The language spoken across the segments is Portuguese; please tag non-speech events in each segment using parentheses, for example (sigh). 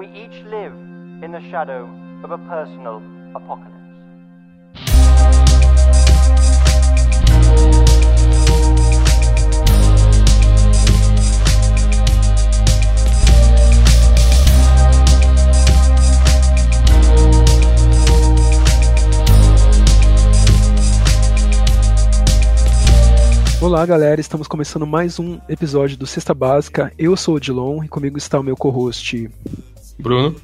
we each live in the shadow of a personal apocalypse. Olá, galera. Estamos começando mais um episódio do Sexta Básica. Eu sou o Dilon e comigo está o meu co-host Bruno.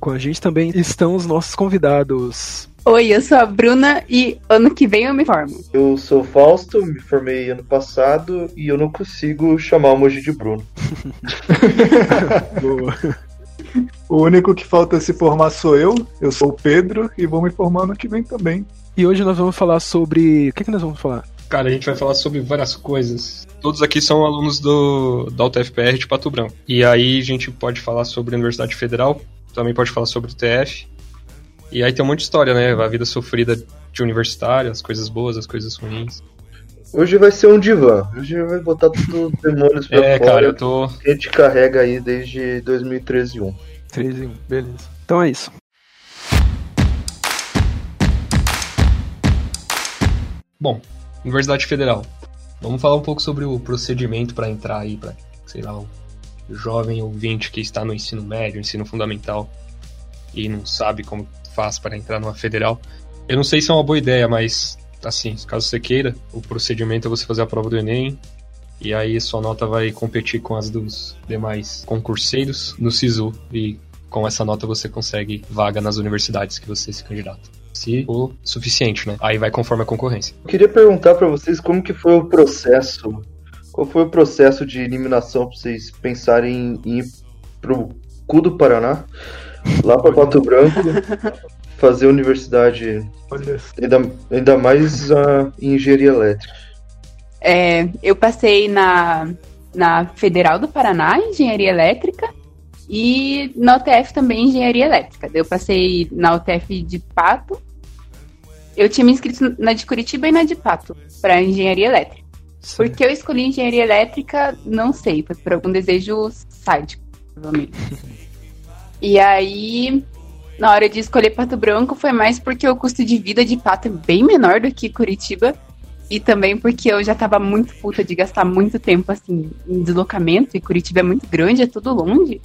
Com a gente também estão os nossos convidados. Oi, eu sou a Bruna e ano que vem eu me formo. Eu sou o Fausto, me formei ano passado e eu não consigo chamar o Moji de Bruno. (laughs) Boa. O único que falta se formar sou eu. Eu sou o Pedro e vou me formar ano que vem também. E hoje nós vamos falar sobre. O que, que nós vamos falar? Cara, a gente vai falar sobre várias coisas. Todos aqui são alunos do, da UTFPR de Pato Branco. E aí a gente pode falar sobre a Universidade Federal, também pode falar sobre o TF. E aí tem um monte de história, né? A vida sofrida de universitário, as coisas boas, as coisas ruins. Hoje vai ser um divã. Hoje vai botar tudo os demônios pra É, fora. cara, eu tô. Que a gente carrega aí desde 2013 1. 3 em 1, beleza. Então é isso. Bom, Universidade Federal. Vamos falar um pouco sobre o procedimento para entrar aí, para, sei lá, o jovem ouvinte que está no ensino médio, ensino fundamental e não sabe como faz para entrar numa federal. Eu não sei se é uma boa ideia, mas assim, caso você queira, o procedimento é você fazer a prova do Enem e aí sua nota vai competir com as dos demais concurseiros no SISU e com essa nota você consegue vaga nas universidades que você se candidata. Se for suficiente, né? Aí vai conforme a concorrência. Eu queria perguntar pra vocês como que foi o processo. Qual foi o processo de eliminação pra vocês pensarem em ir pro cu do Paraná, lá pra Pato Branco, (laughs) fazer universidade, ainda, ainda mais a engenharia elétrica. É, eu passei na, na Federal do Paraná, Engenharia Elétrica, e na UTF também, Engenharia Elétrica. Eu passei na UTF de Pato. Eu tinha me inscrito na de Curitiba e na de Pato, para Engenharia Elétrica. Por que eu escolhi Engenharia Elétrica, não sei. Foi por algum desejo sádico, provavelmente. (laughs) E aí, na hora de escolher Pato Branco, foi mais porque o custo de vida de Pato é bem menor do que Curitiba. E também porque eu já tava muito puta de gastar muito tempo, assim, em deslocamento. E Curitiba é muito grande, é tudo longe.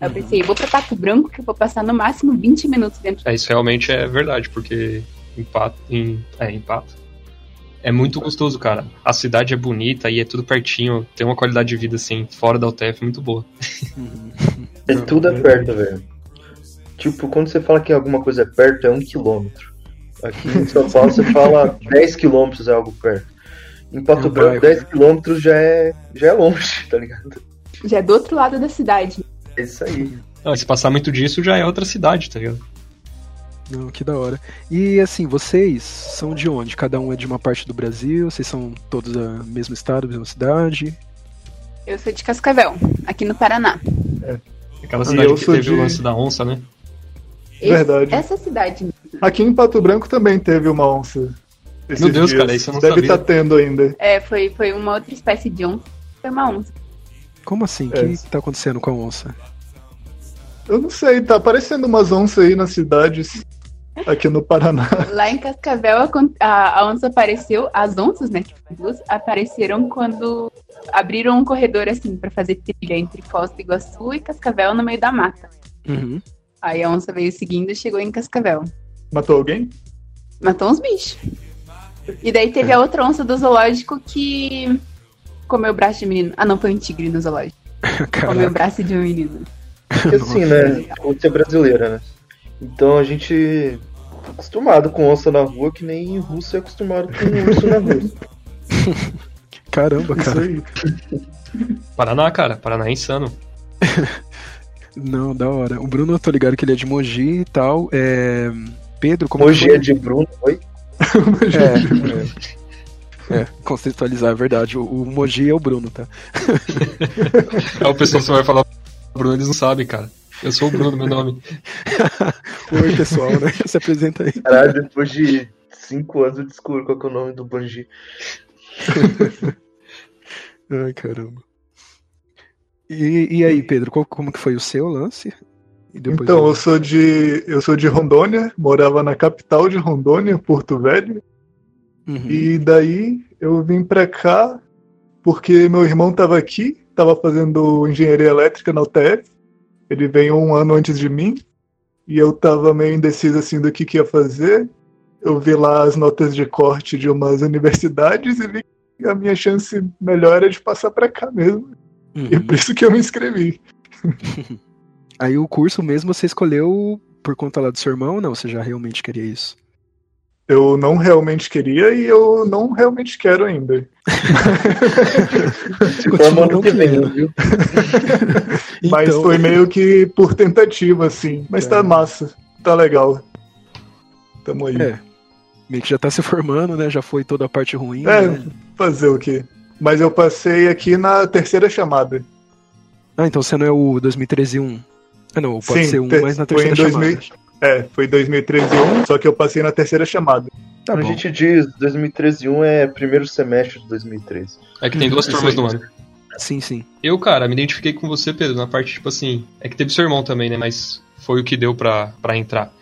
Eu pensei, vou pra Pato Branco, que eu vou passar no máximo 20 minutos dentro. É, isso realmente é verdade, porque empato, em, é, empato. É muito gostoso, cara. A cidade é bonita e é tudo pertinho. Tem uma qualidade de vida, assim, fora da UTF muito boa. (laughs) É tudo é perto, velho. Tipo, quando você fala que alguma coisa é perto, é um quilômetro. Aqui em São Paulo você fala (laughs) 10 quilômetros é algo perto. Em Pato Branco, bairro. 10 quilômetros já é, já é longe, tá ligado? Já é do outro lado da cidade. É isso aí. Não, se passar muito disso, já é outra cidade, tá ligado? Não, que da hora. E assim, vocês são de onde? Cada um é de uma parte do Brasil? Vocês são todos da mesmo estado, mesma cidade? Eu sou de Cascavel, aqui no Paraná. Aquela E cidade eu que teve de- o lance da onça, né? Esse- Verdade. essa cidade. Aqui em Pato Branco também teve uma onça. Meu Deus, dias. cara, isso eu não Deve sabia. estar tendo ainda. É, foi, foi uma outra espécie de onça. Foi uma onça. Como assim? O É. que tá acontecendo com a onça? Eu não sei, tá aparecendo umas onças aí nas cidades aqui no Paraná. (laughs) Lá em Cascavel, a, a, a onça apareceu, as onças, né, que foram duas, apareceram quando abriram um corredor, assim, pra fazer trilha entre Foz do Iguaçu e Cascavel no meio da mata. Uhum. Aí a onça veio seguindo e chegou em Cascavel. Matou alguém? Matou uns bichos. E daí teve a outra onça do zoológico que comeu o braço de menino. Ah, não, foi um tigre no zoológico. (laughs) Comeu o Caraca. braço de um menino. Porque (laughs) assim, né? Você é brasileira, né? Então a gente tá acostumado com onça na rua, que nem russo é acostumado com urso na rua. (laughs) Caramba, Isso cara. aí. Paraná, cara. Paraná é insano. Não, da hora. O Bruno, eu tô ligado que ele é de Mogi e tal. É... Pedro, como foi? é de Bruno, oi? É, é. É, contextualizar, é verdade. O, o Mogi é o Bruno, tá? Aí o pessoal só vai falar Bruno, eles não sabem, cara. Eu sou o Bruno, meu nome. (laughs) Oi, pessoal, né? Se apresenta aí. Caralho, depois de cinco anos eu descubro qual que é o nome do Banji. (laughs) Ai, caramba. E, e aí, Pedro, qual- como que foi o seu lance? E Então, eu- eu sou de. Eu sou de Rondônia, morava na capital de Rondônia, Porto Velho. Uhum. E daí eu vim pra cá porque meu irmão tava aqui, tava fazendo engenharia elétrica na UTF. Ele veio um ano antes de mim. E eu tava meio indeciso assim do que, que ia fazer. Eu vi lá as notas de corte de umas universidades e vi que a minha chance melhor era de passar pra cá mesmo. E é Uhum. por isso que eu me inscrevi. (laughs) Aí o curso mesmo você escolheu por conta lá do seu irmão ou não? Você já realmente queria isso? Eu não realmente queria e eu não realmente quero ainda. (laughs) Continua não querendo. viu? (laughs) Mas Então- foi meio que por tentativa, assim. Mas tá É. massa, tá legal. Tamo aí. É. Meio que já tá se formando, né? Já foi toda a parte ruim. É. né? Fazer o quê? Mas eu passei aqui na terceira chamada. Ah, então você não é o 2013 1. Ah, não, pode Sim, ser um, mas na foi em terceira 2000. chamada. É, foi 2013 um, só que eu passei na terceira chamada. Tá a bom. gente diz 2013 1 é primeiro semestre de 2013. É que tem duas turmas no ano. Sim, sim. Eu, cara, me identifiquei com você, Pedro, na parte, tipo assim. É que teve seu irmão também, né? Mas foi o que deu pra, pra entrar.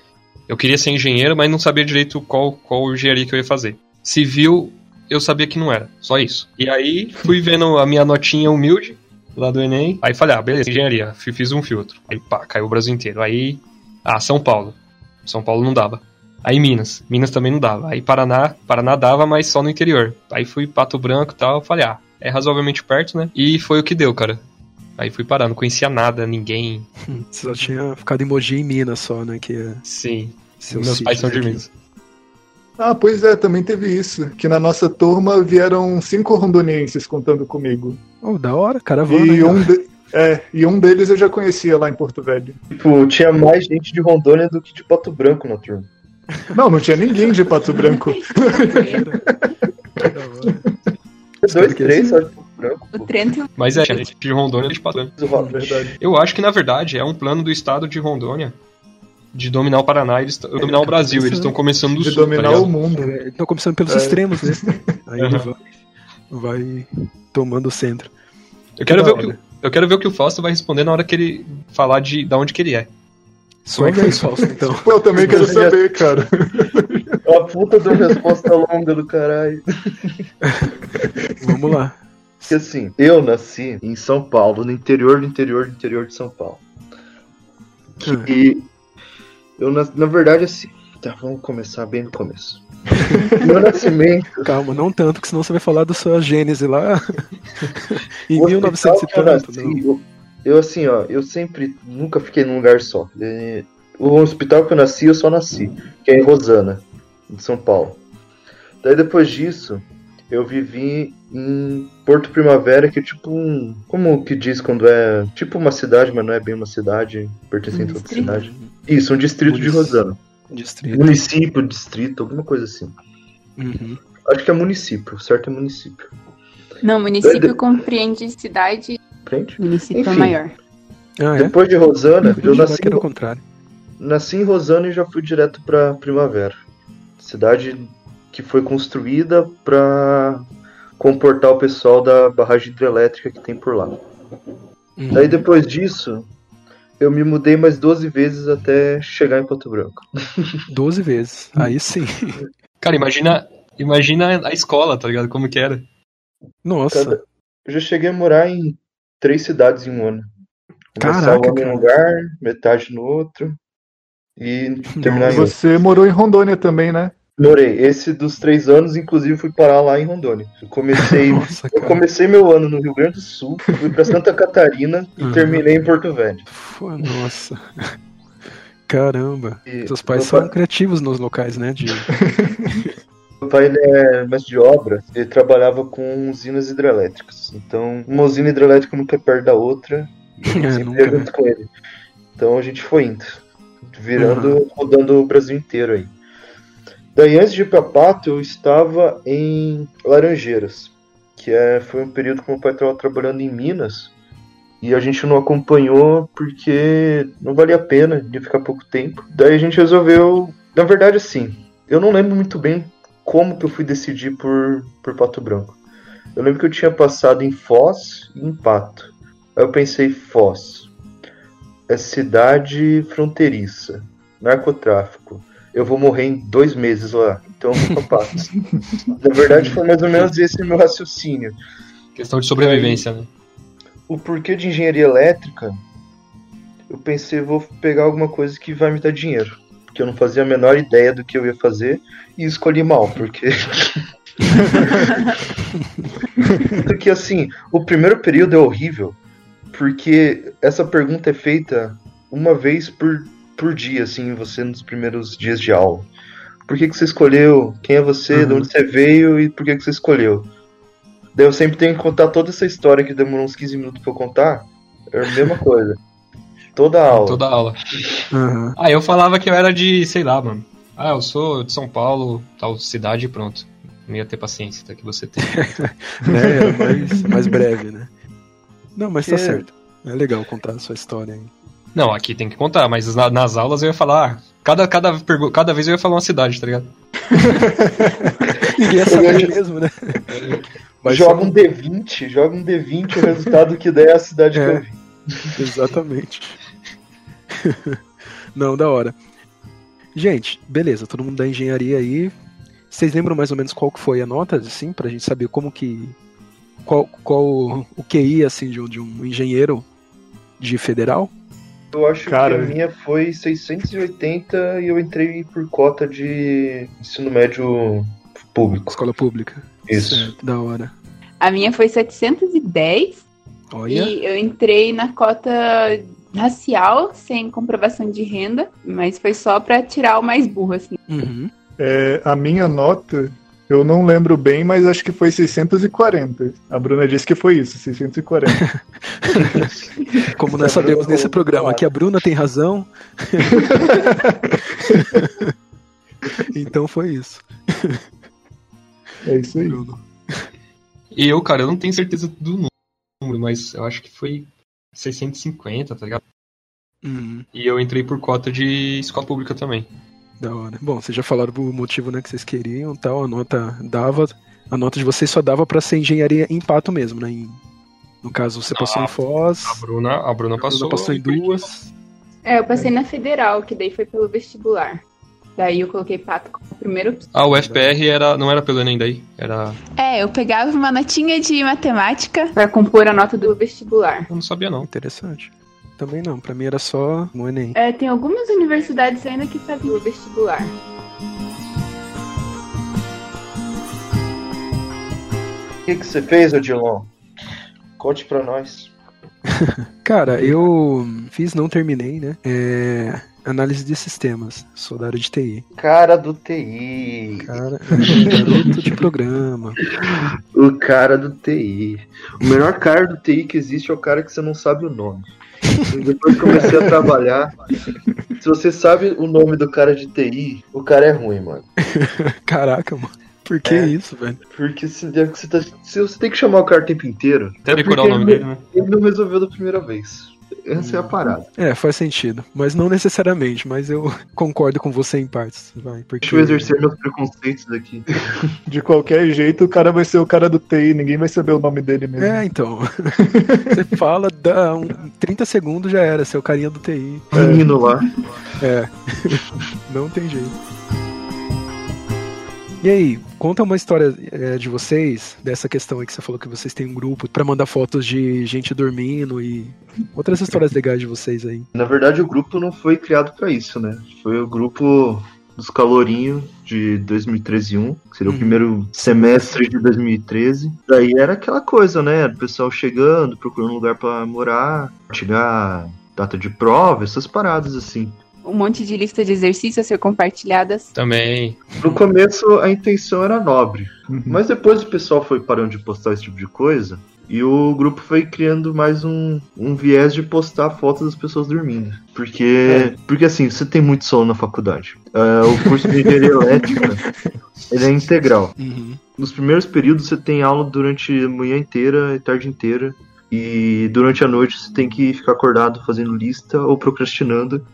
Eu queria ser engenheiro, mas não sabia direito qual, qual engenharia que eu ia fazer. Civil, eu sabia que não era. Só isso. E aí, fui vendo a minha notinha humilde lá do Enem. Aí falei, ah, beleza, engenharia. Fiz um filtro. Aí, pá, caiu o Brasil inteiro. Aí, ah, São Paulo. São Paulo não dava. Aí Minas. Minas também não dava. Aí Paraná, Paraná dava, mas só no interior. Aí fui Pato Branco e tal. Falei, ah, é razoavelmente perto, né? E foi o que deu, cara. Aí fui parar, não conhecia nada, ninguém. (laughs) Você só tinha ficado em Mogi e Minas só, né? Que é Sim. seu Meus pais são de aqui. Minas. Ah, pois é, também teve isso. Que na nossa turma vieram cinco rondonienses contando comigo. Oh, da hora, caravana. E um, de- é, e um deles eu já conhecia lá em Porto Velho. Tipo, tinha mais gente de Rondônia do que de Pato Branco na turma. Não, não tinha ninguém de Pato Branco. Dois, três assim- só de Pato Branco. O. Trento Mas é, gente de Rondônia e de Pato Branco. Verdade. Eu acho que, na verdade, é um plano do estado de Rondônia de dominar o Paraná e eles dominar o Brasil. Eles estão começando do De sul, tá dominar ligado? o mundo. É, Estão começando pelos É. extremos, né? (laughs) Aí ele Aham. vai, vai tomando o centro. Eu quero, ver o que, eu quero ver o que o Fausto vai responder na hora que ele falar de, da onde que ele é. Só a vez, Fausto, então. Pô, eu também quero saber, cara. A puta de uma resposta longa do caralho. Vamos lá. Porque assim, eu nasci em São Paulo, no interior do interior do interior de São Paulo. Ah. E eu, nas- na verdade, assim. Tá, vamos começar bem no começo. (laughs) Meu nascimento. Calma, não tanto, que senão você vai falar da sua gênese lá (laughs) em o 1900 e eu tanto. nasci, não. eu, eu, assim, ó, eu sempre nunca fiquei num lugar só. O hospital que eu nasci, eu só nasci, que é em Rosana, em São Paulo. Daí depois disso, eu vivi em Porto Primavera, que é tipo um. Como que diz quando é. Tipo uma cidade, mas não é bem uma cidade, pertencente a outra cidade. Isso, um distrito de Rosana. Distrito. Município, distrito, alguma coisa assim. Uhum. Acho que é município, certo é município. Não, município compreende cidade, Frente? município Enfim. maior. Ah, é? Depois de Rosana, eu Eu nasci que era o contrário. Nasci em Rosana e já fui direto para Primavera. Cidade que foi construída para comportar o pessoal da barragem hidrelétrica que tem por lá. Uhum. Daí depois disso, eu me mudei mais 12 vezes até chegar em Pato Branco. 12 vezes. Aí sim. Cara, imagina, imagina a escola, tá ligado? Como que era. Nossa. Cada- Eu já cheguei a morar em três cidades em um ano. Começar Caraca, em um lugar, metade no outro. E terminar em outro. Você morou em Rondônia também, né? Morei. Esse dos três anos, inclusive, fui parar lá em Rondônia. Eu comecei (laughs) Nossa, Eu comecei meu ano no Rio Grande do Sul, fui pra Santa (laughs) Catarina e Uhum. terminei em Porto Velho. Pô, Nossa. Caramba. E Seus pais são pai- criativos nos locais, né? De... (laughs) Meu pai ele é mestre de obra, ele trabalhava com usinas hidrelétricas. Então, uma usina hidrelétrica nunca é perto da outra. Eu É, sempre junto com ele. Então a gente foi indo, virando, rodando o Brasil inteiro aí. Daí antes de ir pra Pato, eu estava em Laranjeiras, que é, foi um período que meu pai estava trabalhando em Minas. E a gente não acompanhou porque não valia a pena, ia ficar pouco tempo. Daí a gente resolveu. Na verdade, assim, eu não lembro muito bem como que eu fui decidir por, por Pato Branco. Eu lembro que eu tinha passado em Foz e em Pato. Aí eu pensei, Foz. é cidade fronteiriça, narcotráfico. Eu vou morrer em dois meses lá, então eu. Na verdade, foi mais ou menos esse meu raciocínio. Questão de sobrevivência, né? O porquê de engenharia elétrica, eu pensei, vou pegar alguma coisa que vai me dar dinheiro. Porque eu não fazia a menor ideia do que eu ia fazer e escolhi mal, porque. (laughs) porque assim, o primeiro período é horrível, porque essa pergunta é feita uma vez por, por dia, assim, você nos primeiros dias de aula. Por que, que você escolheu? Quem é você? Uhum. De onde você veio? E por que, que você escolheu? Daí eu sempre tenho que contar toda essa história que demorou uns 15 minutos pra eu contar. É a mesma (laughs) coisa. Toda a aula. Toda aula. Aham. Ah, eu falava que eu era de, sei lá, mano. Ah, eu sou de São Paulo, tal cidade e pronto. Não ia ter paciência até que você tem. (laughs) né? Era mais, mais breve, né? Não, mas tá É. certo. É legal contar a sua história aí. Não, aqui tem que contar, mas na- nas aulas eu ia falar. ah, Cada, cada, cada vez eu ia falar uma cidade, tá ligado? (laughs) Ninguém ia saber mesmo, né? (laughs) Mas joga um D20, joga um D20, o resultado que der é a cidade É. que eu vi. (laughs) Exatamente. Não, da hora. Gente, beleza, todo mundo da engenharia aí. Vocês lembram mais ou menos qual que foi a nota, assim, pra gente saber como que. Qual, qual o QI, assim, de um, de um engenheiro de federal? Eu acho Cara. que a minha foi 680 e eu entrei por cota de ensino médio público. Escola pública. Isso. Certo, da hora. A minha foi 710 Olha. e eu entrei na cota racial, sem comprovação de renda, mas foi só pra tirar o mais burro, assim. Uhum. É, a minha nota, eu não lembro bem, mas acho que foi 640. A Bruna disse que foi isso, 640. (laughs) Como nós sabemos nesse programa que a Bruna tem razão. (laughs) então foi isso, É isso aí. Bruno. E eu, cara, eu não tenho certeza do número, mas eu acho que foi 650, tá ligado? Uhum. E eu entrei por cota de escola pública também. Da hora. Bom, vocês já falaram o motivo né, que vocês queriam tal. A nota dava. A nota de vocês só dava pra ser engenharia em pato mesmo, né? Em- no caso, você passou Ah, em Foz. A Bruna, a Bruna a passou. Bruna passou em duas. É, eu passei na federal, que daí foi pelo vestibular. Daí eu coloquei pato como primeiro opção. Ah, o FPR era, não era pelo Enem daí, era... É, eu pegava uma notinha de matemática. Pra compor a nota do vestibular. Eu não sabia não. Interessante. Também não, pra mim era só no Enem. É, tem algumas universidades ainda que fazem o vestibular. O que, que você fez, Odilon? Conte pra nós. (laughs) Cara, eu fiz, não terminei, né? É, análise de sistemas. Sou da área de TI. Cara do TI. Cara, garoto de programa. (laughs) O cara do TI. O melhor cara do TI que existe é o cara que você não sabe o nome. Depois que comecei a trabalhar. Se você sabe o nome do cara de TI, o cara é ruim, mano. (laughs) Caraca, mano. Por que É. isso, velho? Porque se, você tá- se você tem que chamar o cara o tempo inteiro, Até é decorar o nome ele, dele, né? ele não resolveu da primeira vez. Essa é a parada. É, faz sentido. Mas não necessariamente, mas eu (laughs) concordo com você em partes. Vai, porque... Deixa eu exercer meus preconceitos aqui. (laughs) De qualquer jeito, o cara vai ser o cara do TI, ninguém vai saber o nome dele mesmo. É, então. (laughs) Você fala, dá um, 30 segundos já era, seu carinha do TI. Menino lá. É. Não tem jeito. E aí, conta uma história é, de vocês, dessa questão aí que você falou que vocês têm um grupo pra mandar fotos de gente dormindo e outras histórias legais de vocês aí. Na verdade, o grupo não foi criado pra isso, né? Foi o grupo dos Calorinhos de 2013-1, que seria Uhum. o primeiro semestre de 2013. Daí era aquela coisa, né? O pessoal chegando, procurando um lugar pra morar, tirar data de prova, essas paradas assim. Um monte de lista de exercícios a ser compartilhadas. Também. No começo a intenção era nobre, Uhum. mas depois o pessoal foi parando de postar esse tipo de coisa. E o grupo foi criando mais um, um viés de postar fotos das pessoas dormindo. Porque, porque assim, você tem muito sono na faculdade. Ah, o curso de engenharia (laughs) elétrica ele é integral. Uhum. Nos primeiros períodos você tem aula durante a manhã inteira e tarde inteira. E durante a noite você tem que ficar acordado fazendo lista ou procrastinando.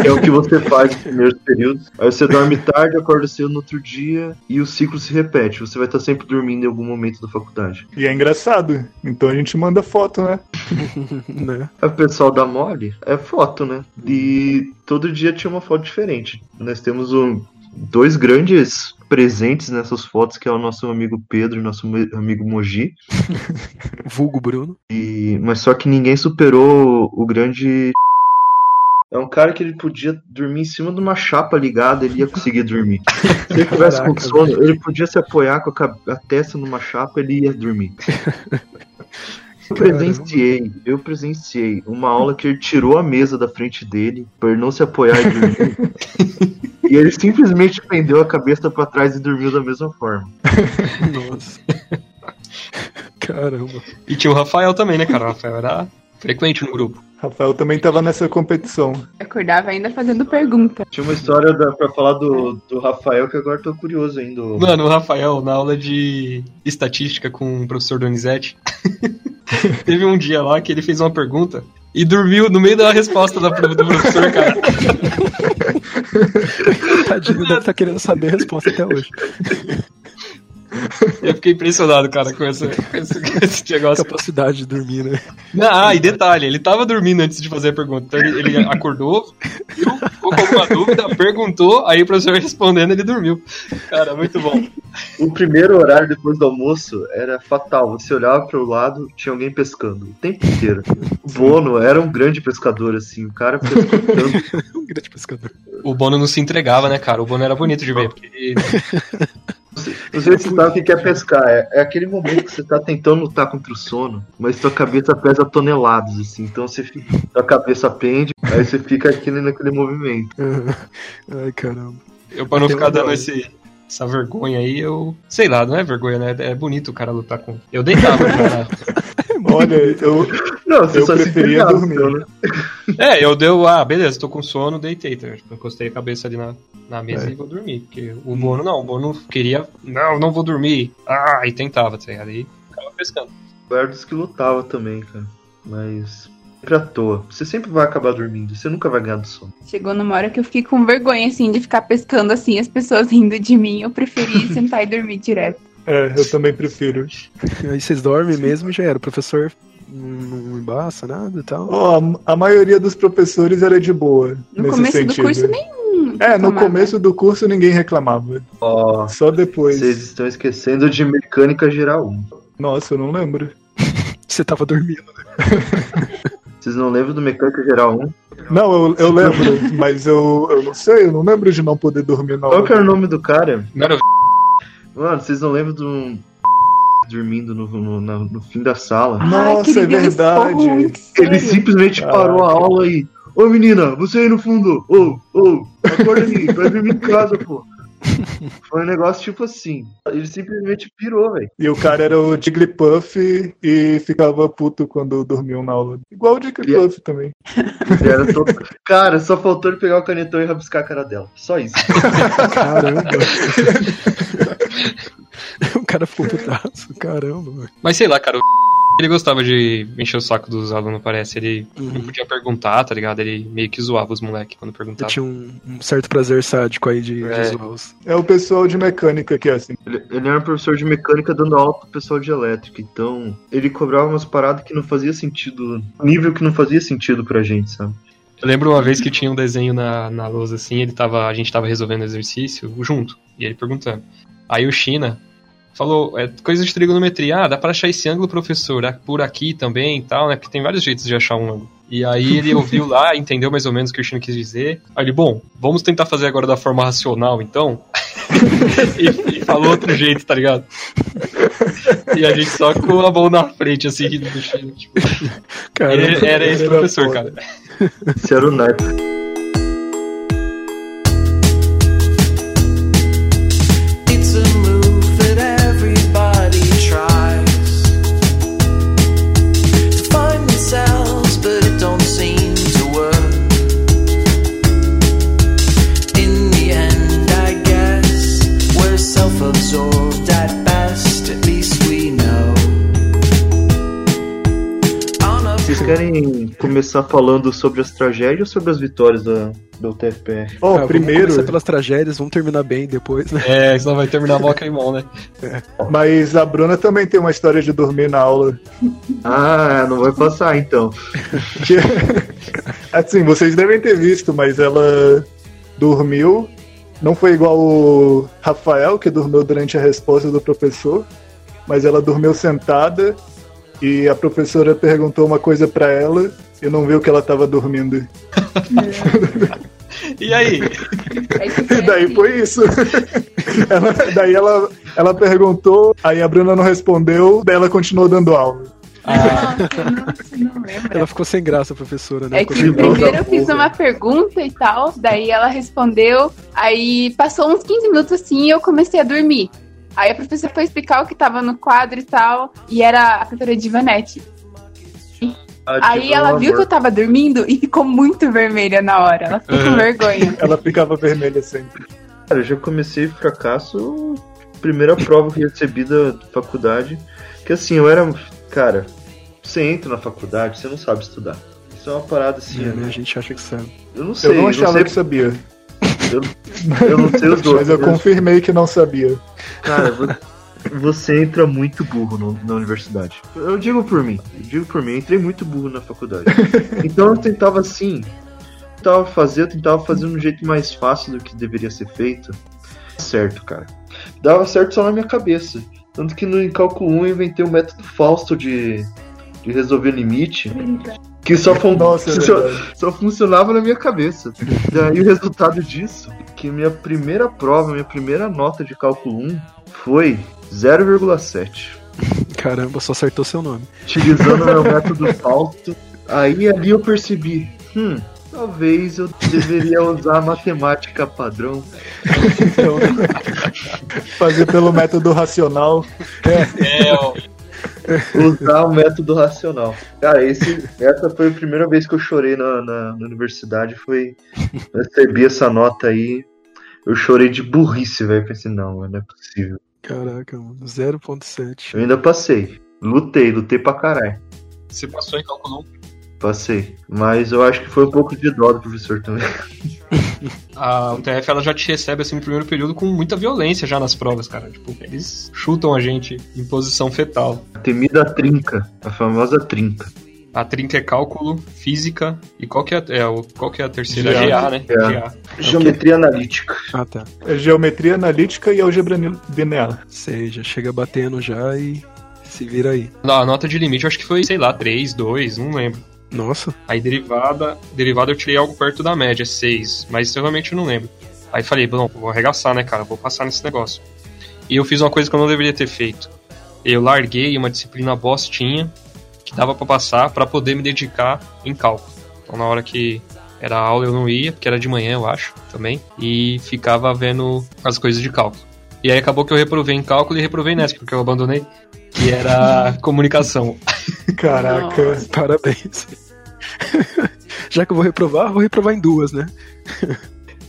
que é o que você faz nos primeiros períodos. Aí você dorme tarde, acorda cedo no outro dia e o ciclo se repete. Você vai estar sempre dormindo em algum momento da faculdade. E é engraçado. Então a gente manda foto, né? (laughs) né? Aí o pessoal da Mole é foto, né? E todo dia tinha uma foto diferente. Nós temos um, dois grandes presentes nessas fotos, que é o nosso amigo Pedro e nosso amigo Moji. (laughs) Vulgo Bruno. E, mas só que ninguém superou o grande. É um cara que ele podia dormir em cima de uma chapa ligada, ele ia conseguir dormir. (laughs) Se ele tivesse com sono, ele podia se apoiar com a, a testa numa chapa, ele ia dormir. (laughs) Eu presenciei, eu presenciei uma aula que ele tirou a mesa da frente dele para ele não se apoiar e dormir. (laughs) e ele simplesmente prendeu a cabeça pra trás e dormiu da mesma forma. (laughs) Nossa. Caramba. E tinha o Rafael também, né, cara? O Rafael era frequente no grupo. Rafael também tava nessa competição. Acordava ainda fazendo pergunta. Tinha uma história da, pra falar do, do Rafael que agora tô curioso ainda. Mano, o Rafael, na aula de estatística com o professor Donizete, (laughs) teve um dia lá que ele fez uma pergunta e dormiu no meio da resposta da, do professor, cara. (laughs) Tadinho, deve estar querendo saber a resposta até hoje. (laughs) Eu fiquei impressionado, cara, com, essa, com esse, com esse negócio. Capacidade de dormir, né? Ah, e detalhe, ele tava dormindo antes de fazer a pergunta. Então ele, ele acordou, viu, ficou com alguma dúvida, perguntou, aí o professor respondendo, ele dormiu. Cara, muito bom. O primeiro horário depois do almoço era fatal. Você olhava pro lado, tinha alguém pescando o tempo inteiro. O Bono era um grande pescador, assim. O cara pescou tanto. (laughs) Um grande pescador. O Bono não se entregava, né, cara? O Bono era bonito de ver, porque ele- você sabe o que é pescar. É, é aquele momento que você tá tentando lutar contra o sono, mas sua cabeça pesa toneladas, assim. Então você fica, sua cabeça pende, aí você fica aqui naquele movimento. (laughs) Ai, caramba. eu pra não Tem ficar dando esse, essa vergonha aí, eu. Sei lá, não é vergonha, né? É bonito o cara lutar com. Eu deitava, cara. (laughs) Olha, eu, Não, você Eu só se preferia dormir. então, né? É, eu deu, ah, beleza, tô com sono, deitei, tá? Tipo, encostei a cabeça ali na, na mesa É. e vou dormir. Porque o Bono não, o Bono queria, não, não vou dormir. Ah, e tentava, tá ligado? Aí ficava pescando. Eu era dos que lutava também, cara. Mas sempre à toa. Você sempre vai acabar dormindo. Você nunca vai ganhar do sono. Chegou numa hora que eu fiquei com vergonha, assim, de ficar pescando assim, as pessoas rindo de mim. Eu preferi sentar e dormir direto. É, eu também prefiro. Aí vocês dormem mesmo e já era. O professor não embaça nada e tal. Ó, a, a maioria dos professores era de boa. No nesse começo sentido. do curso nenhum. É, no começo do curso ninguém reclamava. Ó, Só depois. vocês estão esquecendo de mecânica geral 1. Nossa, eu não lembro. (laughs) Você tava dormindo. (laughs) Vocês não lembram do mecânica geral 1? Não, eu, eu lembro, mas eu, eu não sei, eu não lembro de não poder dormir na Qual que era o nome do cara? Não era Mano, vocês não lembram do (laughs) dormindo no, no, na- no fim da sala? Ai, Nossa, ele é um verdade. Ele simplesmente parou a aula e. Ô menina, você aí no fundo! Ô, ô, acorda aí, vai dormir em casa, pô. (laughs) Foi um negócio tipo assim. Ele simplesmente pirou, velho. E o cara era o Jigglypuff e ficava puto quando dormiam na aula. Igual o Jigglypuff também. Ele era todo- Cara, só faltou ele pegar o canetão e rabiscar a cara dela. Só isso. (laughs) Caramba. (laughs) o cara ficou putaço. Caramba, velho. Mas sei lá, cara, o (laughs) ele gostava de encher o saco dos alunos, parece. Ele Uhum. não podia perguntar, tá ligado? Ele meio que zoava os moleques quando Eu perguntava. tinha um, um certo prazer sádico aí de, É. de zoá-los. É o pessoal de mecânica que é assim. Ele, ele era um professor de mecânica dando aula pro pessoal de elétrica. Então, ele cobrava umas paradas que não fazia sentido. Nível que não fazia sentido pra gente, sabe? Eu lembro uma vez que tinha um desenho na, na lousa assim, ele tava, a gente tava resolvendo o exercício junto, e ele perguntando. Aí o China falou, é coisa de trigonometria, ah, dá pra achar esse ângulo, professor, por aqui também e tal, né? Porque tem vários jeitos de achar um ângulo. E aí ele ouviu lá, (laughs) entendeu mais ou menos o que o China quis dizer. Aí ele, bom, vamos tentar fazer agora da forma racional, então. (laughs) e, e falou outro jeito, tá ligado? E a gente só com a mão na frente, assim, rindo do China. Tipo, Caramba. ele era esse professor, cara. Esse era o naipe. Começar falando sobre as tragédias ou sobre as vitórias da, da UTFPR? Ó, Ah, vamos primeiro, começar pelas tragédias, vamos terminar bem depois, né? É, senão vai terminar mó queimão, né? (laughs) mas a Bruna também tem uma história de dormir na aula. Ah, não vai passar então. Assim, vocês devem ter visto, mas ela dormiu. Não foi igual o Rafael, que dormiu durante a resposta do professor, mas ela dormiu sentada e a professora perguntou uma coisa pra ela e não viu que ela tava dormindo. E aí? Tu E daí foi isso. Ela- daí ela, ela perguntou, aí a Bruna não respondeu, daí ela continuou dando aula. Ah, Nossa, não. Ela ficou sem graça, a professora, né? É que primeiro eu porra. fiz uma pergunta e tal, daí ela respondeu, aí passou uns 15 minutos assim e eu comecei a dormir. Aí a professora foi explicar o que tava no quadro e tal, e era a cantora de Ivanete. Aí ela viu que eu tava dormindo e ficou muito vermelha na hora. Ela ficou com Uhum. vergonha. (laughs) Ela ficava vermelha sempre. Cara, eu já comecei fracasso. Primeira prova que recebi da faculdade. Que assim, eu era. Cara, você entra na faculdade, você não sabe estudar. Isso é uma parada assim. É, né? A gente acha que sabe. Eu não sei, Eu não achava sei, que sabia, eu não sei os dois. (laughs) mas eu confirmei que não sabia. Cara, vo- (laughs) você entra muito burro no- na universidade. Eu digo por mim, eu digo por mim, eu entrei muito burro na faculdade. (laughs) Então eu tentava assim, tentava fazer, eu tentava fazer de um jeito mais fácil do que deveria ser feito. Certo, cara. Dava certo só na minha cabeça. Tanto que no cálculo 1 eu inventei o método Fausto de, de resolver limite. Que só, fun Nossa, é que só, só funcionava na minha cabeça. Daí o resultado disso, que minha primeira prova, minha primeira nota de cálculo 1 foi 0,7. Caramba, só acertou seu nome. Utilizando o meu (laughs) método Fausto. Aí ali eu percebi, hum, talvez eu deveria usar a matemática padrão. Então? (laughs) Fazer pelo método racional. é, ó, Usar o método racional. Cara, esse, essa foi a primeira vez que eu chorei na, na, na universidade. Foi. Eu recebi essa nota aí. Eu chorei de burrice, velho. Pensei, não, mano, não é possível. Caraca, mano. 0.7. Eu ainda passei. Lutei, lutei pra caralho. você passou em cálculo 1. Passei. Mas eu acho que foi um pouco de dó do professor também. (laughs) A UTF ela já te recebe assim no primeiro período com muita violência já nas provas, cara. Tipo, eles chutam a gente em posição fetal. A temida trinca. A famosa trinca. A trinca é cálculo, física e qual que é, é o, qual que é a terceira? GA. GA, né? GA. GA. Geometria analítica. Ah, tá. É geometria analítica e álgebra linear. Sei, já chega batendo já e se vira aí. Não, a nota de limite eu acho que foi, sei lá, 3, 2, não lembro. Nossa, Aí derivada, derivada eu tirei algo perto da média, 6, mas eu realmente não lembro. Aí falei, bom, vou arregaçar, né, cara? Vou passar nesse negócio. E eu fiz uma coisa que eu não deveria ter feito. Eu larguei uma disciplina bostinha que dava pra passar pra poder me dedicar em cálculo. Então na hora que era aula eu não ia, porque era de manhã, eu acho, também, e ficava vendo as coisas de cálculo. E aí acabou que eu reprovei em cálculo e reprovei nessa, porque eu abandonei, que era comunicação. (laughs) Caraca. parabéns. já que eu vou reprovar, vou reprovar em duas, né?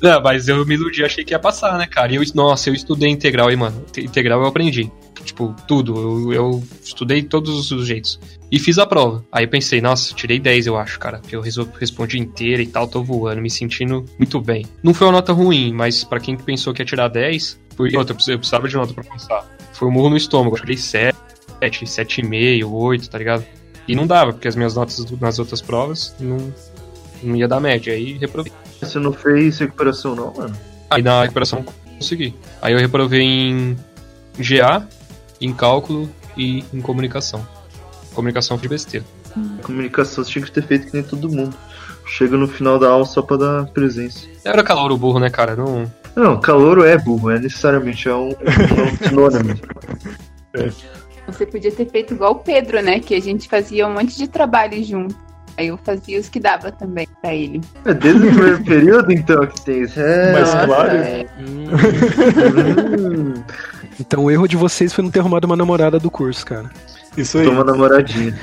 Não, mas eu me iludi, achei que ia passar, né, cara? E eu, nossa, eu estudei integral aí, mano. Te- Integral eu aprendi. Tipo, tudo. Eu, eu estudei todos os jeitos. E fiz a prova. Aí eu pensei, nossa, tirei 10, eu acho, cara. Porque eu respondi inteira e tal, tô voando, me sentindo muito bem. Não foi uma nota ruim, mas pra quem pensou que ia tirar 10, porque outra, eu precisava de nota pra passar. Foi um murro no estômago. Eu tirei 7, 7,5, 8, tá ligado? E não dava, porque as minhas notas nas outras provas não, não ia dar média. Aí reprovei. Você não fez recuperação, não, mano? Aí na recuperação eu consegui. Aí eu reprovei em GA, em cálculo e em comunicação. Comunicação foi de besteira. Comunicação você tinha que ter feito que nem todo mundo. Chega no final da aula só pra dar presença. Era calor o burro, né, cara? Não. Não, calouro é burro, é necessariamente é um, é um sinônimo. (laughs) Você podia ter feito igual o Pedro, né? Que a gente fazia um monte de trabalho junto. Aí eu fazia os que dava também pra ele. É desde o primeiro período, então, que tem isso. É, Mas nossa, claro. é. hum, Então o erro de vocês foi não ter arrumado uma namorada do curso, cara. Isso aí. toma namoradinha.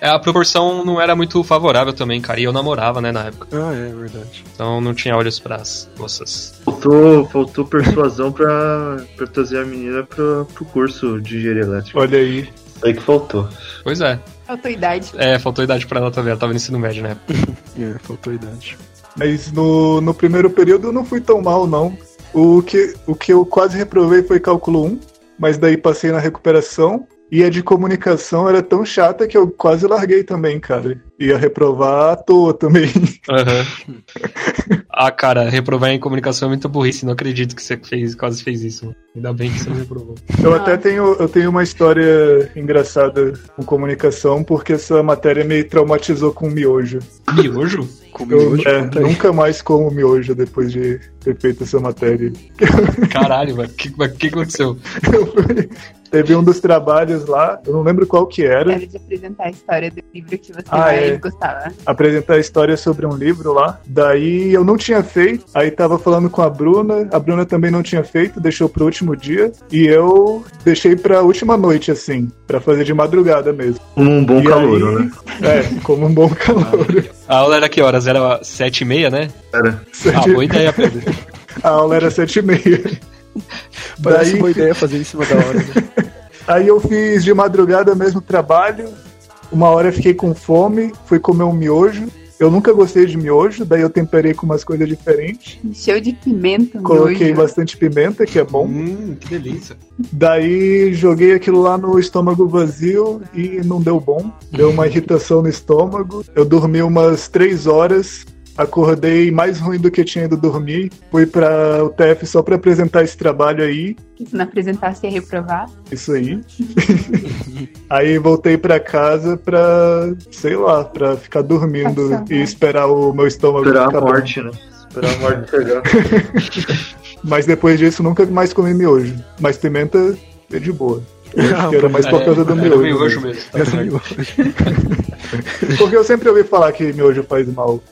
É, a proporção não era muito favorável também, cara. E eu namorava, né, na época. Ah, é verdade. Então não tinha olhos pras moças. Faltou, faltou persuasão pra, pra trazer a menina pra, pro curso de engenharia elétrica. Olha aí. Isso aí que faltou. Pois é. Faltou idade. É, faltou idade pra ela também, ela tava no ensino médio, né? (laughs) É, faltou idade. Mas no, no primeiro período eu não fui tão mal, não. O que, o que eu quase reprovei foi cálculo 1, mas daí passei na recuperação. E a de comunicação era tão chata que eu quase larguei também, cara. Ia reprovar à toa também. (laughs) Aham. ah, cara, reprovar em comunicação é muito burrice, não acredito que você fez, quase fez isso. Ainda bem que você não reprovou. Eu até tenho, eu tenho uma história engraçada com comunicação, porque essa matéria me traumatizou com miojo. Miojo? Comigo Eu hoje, é, nunca mais como miojo depois de ter feito essa matéria. (laughs) Caralho, mano. O que, que aconteceu? Eu fui- Teve um dos trabalhos lá, eu não lembro qual que era, Era de apresentar a história do livro que você Ah, mais é. gostava. apresentar a história sobre um livro lá. Daí eu não tinha feito, aí tava falando com a Bruna, a Bruna também não tinha feito, deixou pro último dia, e eu deixei pra última noite, assim, pra fazer de madrugada mesmo. Como um bom E calouro, aí- né? É, como um bom calor. A aula era que horas? Era sete e meia, né? Era. Ah, boa ideia, Pedro. A aula era sete e meia. Parece Daí- boa ideia fazer em cima da hora. Né? (laughs) Aí eu fiz de madrugada mesmo trabalho. Uma hora eu fiquei com fome, fui comer um miojo. Eu nunca gostei de miojo, daí eu temperei com umas coisas diferentes. Encheu de pimenta, Coloquei miojo. bastante pimenta, que é bom. Hum, que delícia. Daí joguei aquilo lá no estômago vazio e não deu bom. Deu uma irritação no estômago. Eu dormi umas três horas. Acordei mais ruim do que tinha ido dormir. Fui pra UTF só pra apresentar esse trabalho aí. Que se não apresentasse ia reprovar. Isso aí. (laughs) aí voltei pra casa pra, sei lá, pra ficar dormindo e mal. esperar o meu estômago Esperar a morte, né? Esperar a morte pegar. (laughs) Mas depois disso nunca mais comi miojo. Mas pimenta é de boa. Eu que era mais por É, causa do era miojo. miojo mesmo. mesmo. Tá Era miojo. (laughs) Porque eu sempre ouvi falar que miojo faz mal.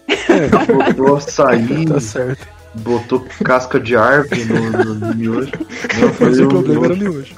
Botou açaí, Tá certo. botou casca de árvore no, no, no miojo. (laughs) Não, Mas foi o problema era miojo.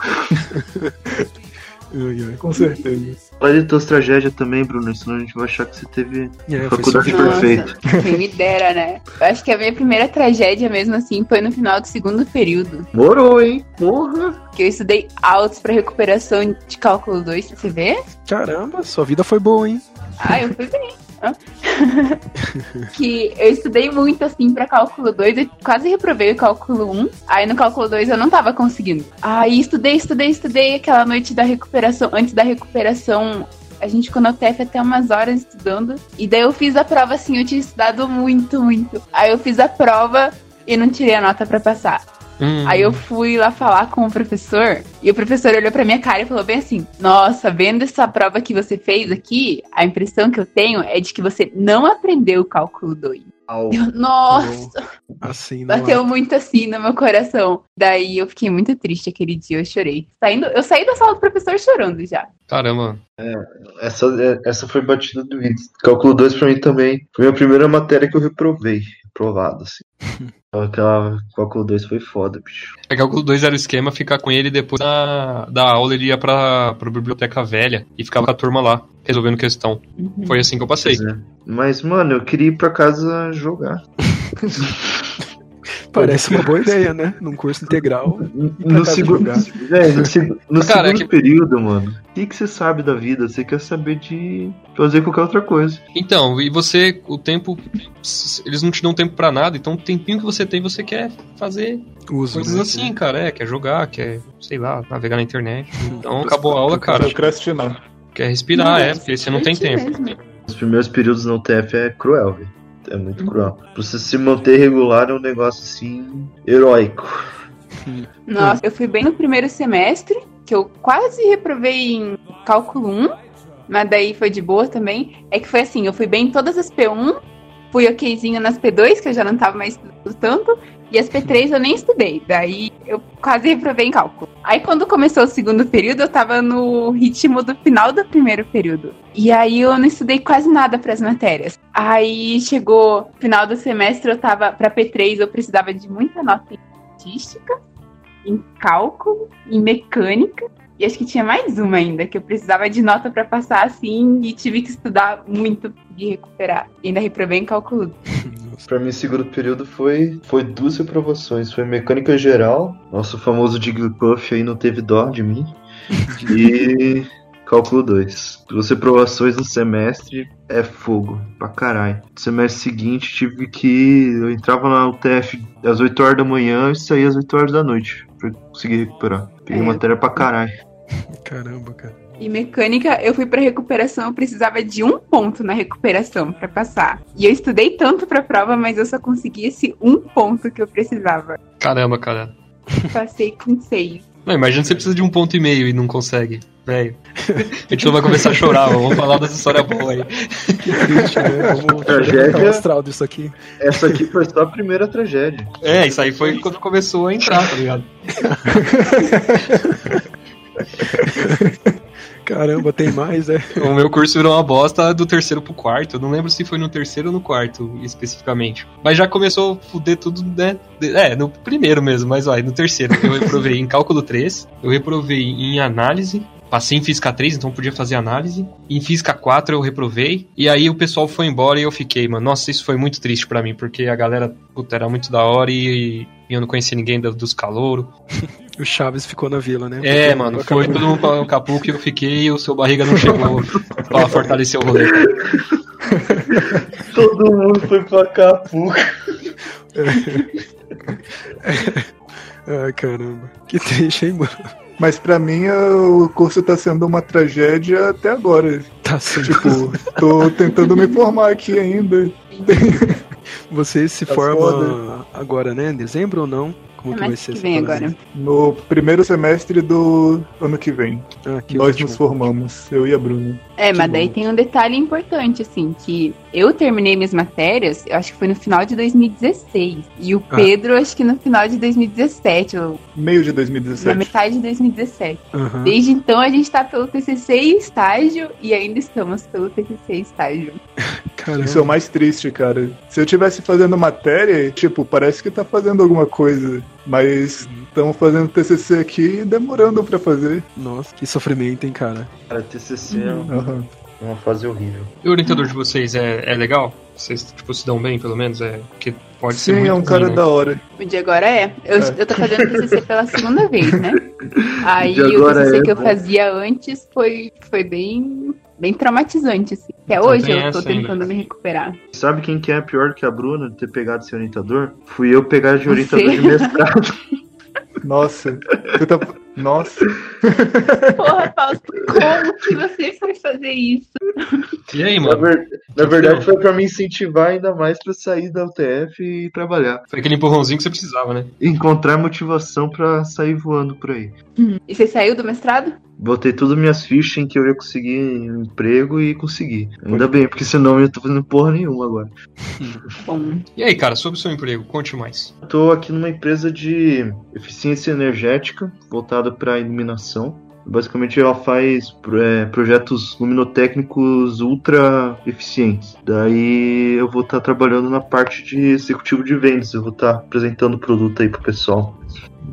Miojo. Ai, ai. Com certeza. Olha de tuas tragédias também, Bruno, senão a gente vai achar que você teve É, faculdade perfeita. Quem me dera, né? Eu acho que a minha primeira tragédia mesmo assim foi no final do segundo período. Morou, hein? Porra! Que eu estudei altos pra recuperação de cálculo 2, você vê? Caramba, sua vida foi boa, hein? Ah, eu fui bem. (laughs) Que eu estudei muito assim pra cálculo 2, eu quase reprovei o cálculo 1. Aí no cálculo 2 eu não tava conseguindo. Aí estudei, estudei, estudei aquela noite da recuperação, antes da recuperação. A gente ficou no TF até umas horas estudando. E daí eu fiz a prova assim, eu tinha estudado muito, muito. Aí eu fiz a prova e não tirei a nota pra passar. Hum. Aí eu fui lá falar com o professor e o professor olhou pra minha cara e falou bem assim: Nossa, vendo essa prova que você fez aqui, a impressão que eu tenho é de que você não aprendeu o cálculo 2. Au. Eu, Nossa, Assim, não bateu é. muito assim no meu coração. Daí eu fiquei muito triste aquele dia, eu chorei. Saindo, eu saí da sala do professor chorando já. Caramba. Essa, é- essa foi batida do índice. Cálculo 2 pra mim também. Foi a primeira matéria que eu reprovei. Reprovado, assim. (laughs) Aquela cálculo 2 foi foda, bicho. É cálculo 2 era o esquema, ficar com ele depois da, da aula ele ia pra, pra biblioteca velha e ficava com a turma lá, resolvendo questão. Uhum. Foi assim que eu passei. É. Mas, mano, eu queria ir pra casa jogar. (laughs) Parece uma boa ideia, né? Num curso integral. (laughs) No segundo. Véi, (laughs) no, seg- no Cara, é segundo que- período, mano, o que, que você sabe da vida? Você quer saber de fazer qualquer outra coisa. Então, e você, o tempo. Eles não te dão tempo pra nada, então o tempinho que você tem, você quer fazer Uso, coisas né? assim, cara. É, quer jogar, quer, sei lá, navegar na internet. (laughs) Então acabou a aula, cara. Procrastinar. Quer respirar, é, porque você não tem tempo. Os primeiros períodos no UTF é cruel, velho. É muito cruel. Pra você se manter regular é um negócio assim. heróico. (laughs) Nossa, eu fui bem no primeiro semestre, que eu quase reprovei em cálculo 1, mas daí foi de boa também. É que foi assim, eu fui bem em todas as P1, fui okzinho nas P2, que eu já não tava mais tanto, e as P3 eu nem estudei. Daí eu quase reprovei em cálculo. Aí quando começou o segundo período, eu tava no ritmo do final do primeiro período. E aí eu não estudei quase nada para as matérias. Aí chegou final do semestre, eu tava para P3, eu precisava de muita nota em estatística em cálculo, em mecânica, e acho que tinha mais uma ainda, que eu precisava de nota pra passar assim, e tive que estudar muito de recuperar. E ainda reprovei em cálculo. (laughs) Pra mim, segundo período foi, foi duas reprovações. Foi mecânica geral, nosso famoso Jigglypuff aí não teve dó de mim. (laughs) E Cálculo 2. Você provações no semestre é fogo pra caralho. No semestre seguinte tive que. Eu entrava na UTF às 8 horas da manhã e saía às 8 horas da noite. Pra conseguir recuperar. Peguei É. matéria pra caralho. Caramba, cara. E mecânica, eu fui pra recuperação, eu precisava de um ponto na recuperação pra passar. E eu estudei tanto pra prova, mas eu só consegui esse um ponto que eu precisava. Caramba, cara. Passei com seis. Não, imagina você precisa de um ponto e meio e não consegue. Velho. A gente não vai começar a chorar, vamos falar das histórias boas aí. Que triste, né? Vamos Tragédia. astral disso aqui. Essa aqui foi só a primeira tragédia. É, isso aí foi quando começou a entrar, tá ligado? (laughs) Caramba, tem mais, é? (laughs) O meu curso virou uma bosta do terceiro pro quarto. Eu não lembro se foi no terceiro ou no quarto, especificamente. Mas já começou a fuder tudo, né? É, no primeiro mesmo, mas vai, no terceiro. Eu reprovei em cálculo 3, eu reprovei em análise. Passei em Física 3, então podia fazer análise. Em Física 4 eu reprovei. E aí o pessoal foi embora e eu fiquei, mano. Nossa, isso foi muito triste pra mim, porque a galera, puta, era muito da hora e, e eu não conhecia ninguém dos calouros. (laughs) O Chaves ficou na vila, né? É, Porque mano, foi todo mundo pra Capuco e eu fiquei e o seu barriga não chegou (laughs) pra fortalecer o rolê. Todo mundo foi pra Acapulco. (laughs) Ai, caramba. Que triste, hein, mano? Mas pra mim o curso tá sendo uma tragédia até agora. Tá sendo. Tipo, tô tentando me formar aqui ainda. Você se Tá forma foda. agora, né? Em dezembro ou não? Como que vai Semestre ser que vem agora. No primeiro semestre do ano que vem. Ah, que Nós ótimo. nos formamos, eu e a Bruna. É, Que mas daí bom. tem um detalhe importante, assim, que eu terminei minhas matérias, eu acho que foi no final de 2016. E o Ah. Pedro, acho que no final de 2017, ou Meio de na 2017. metade de 2017. Aham. Desde então a gente tá pelo TCC e estágio, e ainda estamos pelo TCC e estágio. (laughs) Caramba. Isso é o mais triste, cara. Se eu tivesse fazendo matéria, tipo, parece que tá fazendo alguma coisa. Mas estamos fazendo TCC aqui e demorando pra fazer. Nossa, que sofrimento, hein, cara. Cara, TCC é Aham. uma fase horrível. E o orientador de vocês é, é legal? Vocês tipo, se dão bem, pelo menos? É, porque pode ser Sim, muito é um ruim, cara né? da hora. O de agora é. Eu, É. eu tô fazendo TCC pela segunda vez, né? (laughs) Aí o TCC é, que eu bom. fazia antes foi, foi bem, bem traumatizante, assim. Até Então hoje eu tô essa ainda. tentando me recuperar. Sabe quem que é pior que a Bruna de ter pegado esse orientador? Fui eu pegar de Você? orientador de mestrado. (laughs) Nossa. Tá... Nossa. Porra, Fausto, como que você foi fazer isso? E aí, Na, mano? ver- na verdade, foi pra me incentivar ainda mais pra sair da UTF e trabalhar. Foi aquele empurrãozinho que você precisava, né? Encontrar motivação pra sair voando por aí. E você saiu do mestrado? Botei todas minhas fichas em que eu ia conseguir um emprego e consegui. Ainda bem, porque senão eu ia tô fazendo porra nenhuma agora. (laughs) Bom, E aí, cara, sobre o seu emprego, conte mais. Tô aqui numa empresa de eficiência energética voltada para iluminação. Basicamente ela faz é, projetos luminotécnicos ultra eficientes. Daí eu vou estar trabalhando na parte de executivo de vendas. Eu vou estar apresentando o produto aí pro pessoal.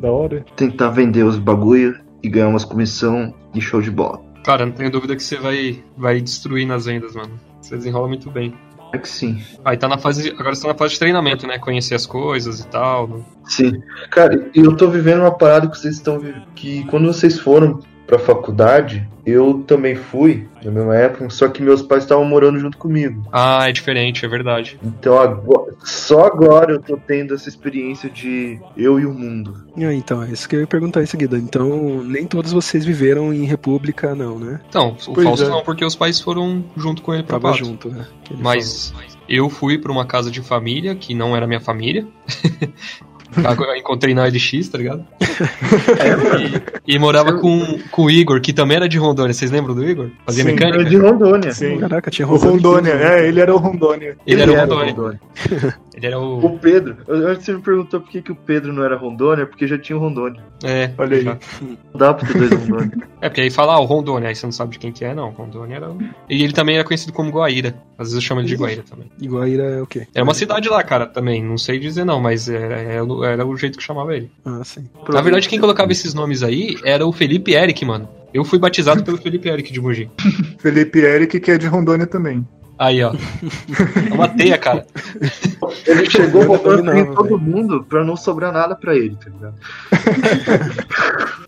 Da hora. Tentar vender os bagulho e ganhar umas comissão e show de bola. Cara, não tenho dúvida que você vai, vai destruir nas vendas, mano. Você desenrola muito bem. É que sim. Aí tá na fase. Agora você tá na fase de treinamento, né? Conhecer as coisas e tal. né? Sim. Cara, eu tô vivendo uma parada que vocês estão que quando vocês foram pra faculdade, eu também fui na mesma época, só que meus pais estavam morando junto comigo. Ah, é diferente, é verdade. Então agora, só agora eu tô tendo essa experiência de eu e o mundo. Ah, então, é isso que eu ia perguntar em seguida. Então, nem todos vocês viveram em república, não, né? Então, o Pois Fausto é. não, porque os pais foram junto com ele pra Tava junto, né? Mas eu fui pra uma casa de família que não era minha família. (laughs) Eu encontrei na LX, tá ligado? (laughs) e, e morava com, com o Igor, que também era de Rondônia. Vocês lembram do Igor? Fazia Sim, É mecânica? de Rondônia. Sim. Caraca, tinha O Rondônia, é, ele era o Rondônia. Ele, era o era Rondônia. (laughs) Ele era o. O Pedro, você me perguntou por que, que o Pedro não era Rondônia, porque já tinha o Rondônia. É, Olha aí. já. Não dá pra ter dois Rondônia. É, porque aí fala, ah, o Rondônia, aí você não sabe de quem que é, não. Rondônia era. o- E ele também era conhecido como Guaíra. Às vezes eu chamo ele de Guaíra também. Iguaíra é o quê? Era uma cidade lá, cara, também. Não sei dizer não, mas era, era, era o jeito que chamava ele. Ah, sim. Na verdade, quem colocava esses nomes aí era o Felipe Eric, mano. Eu fui batizado pelo Felipe Eric de Mogi. (laughs) Felipe Eric, que é de Rondônia também. Aí, ó. É uma teia, cara. (laughs) Ele chegou roubando em todo mundo pra não sobrar nada pra ele, tá ligado?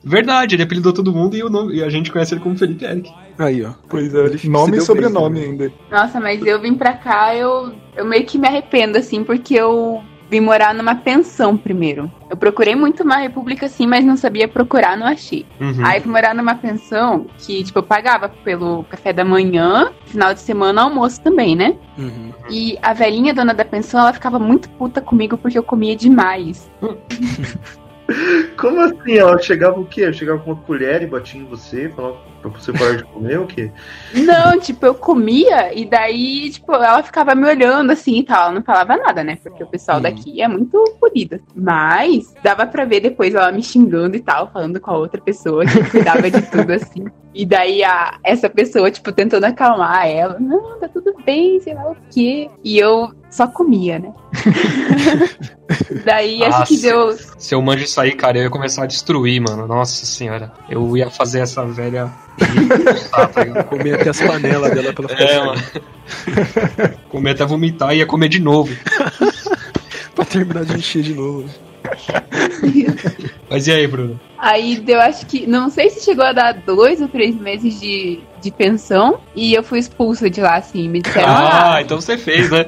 Verdade, ele apelidou todo mundo e, o nome- e a gente conhece ele como Felipe Eric. Aí, ó. Pois é, Ele nome e sobrenome bem, ainda. Nossa, mas eu vim pra cá, eu, eu meio que me arrependo, assim, porque eu vim morar numa pensão primeiro. Eu procurei muito uma república, assim, mas não sabia procurar, não achei. Uhum. Aí fui morar numa pensão que, tipo, eu pagava pelo café da manhã, final de semana, almoço também, né? Uhum. E a velhinha dona da pensão, ela ficava muito puta comigo porque eu comia demais. (laughs) Como assim? Ela chegava o quê? Ela chegava com uma colher e batia em você, falava pra você parar de comer o quê? Não, tipo, eu comia e daí, tipo, ela ficava me olhando assim e tal. Ela não falava nada, né? Porque o pessoal Hum. daqui é muito polido. Mas dava pra ver depois ela me xingando e tal, falando com a outra pessoa que cuidava de tudo assim. E daí a, essa pessoa, tipo, tentando acalmar ela. Não, tá tudo bem, sei lá o quê. E eu só comia, né? (laughs) daí acho que Nossa. deu. Se eu manjo sair, cara, eu ia começar a destruir, mano. Nossa senhora. Eu ia fazer essa velha. (laughs) Ah? Comer até as panelas dela pela É. (laughs) Comer até vomitar e ia comer de novo. (laughs) Pra terminar de encher de novo. Mas e aí, Bruno? Aí deu, acho que. Não sei se chegou a dar dois ou três meses de, de pensão. E eu fui expulsa de lá, assim. Me disseram. Ah, "Ah, então você fez, né?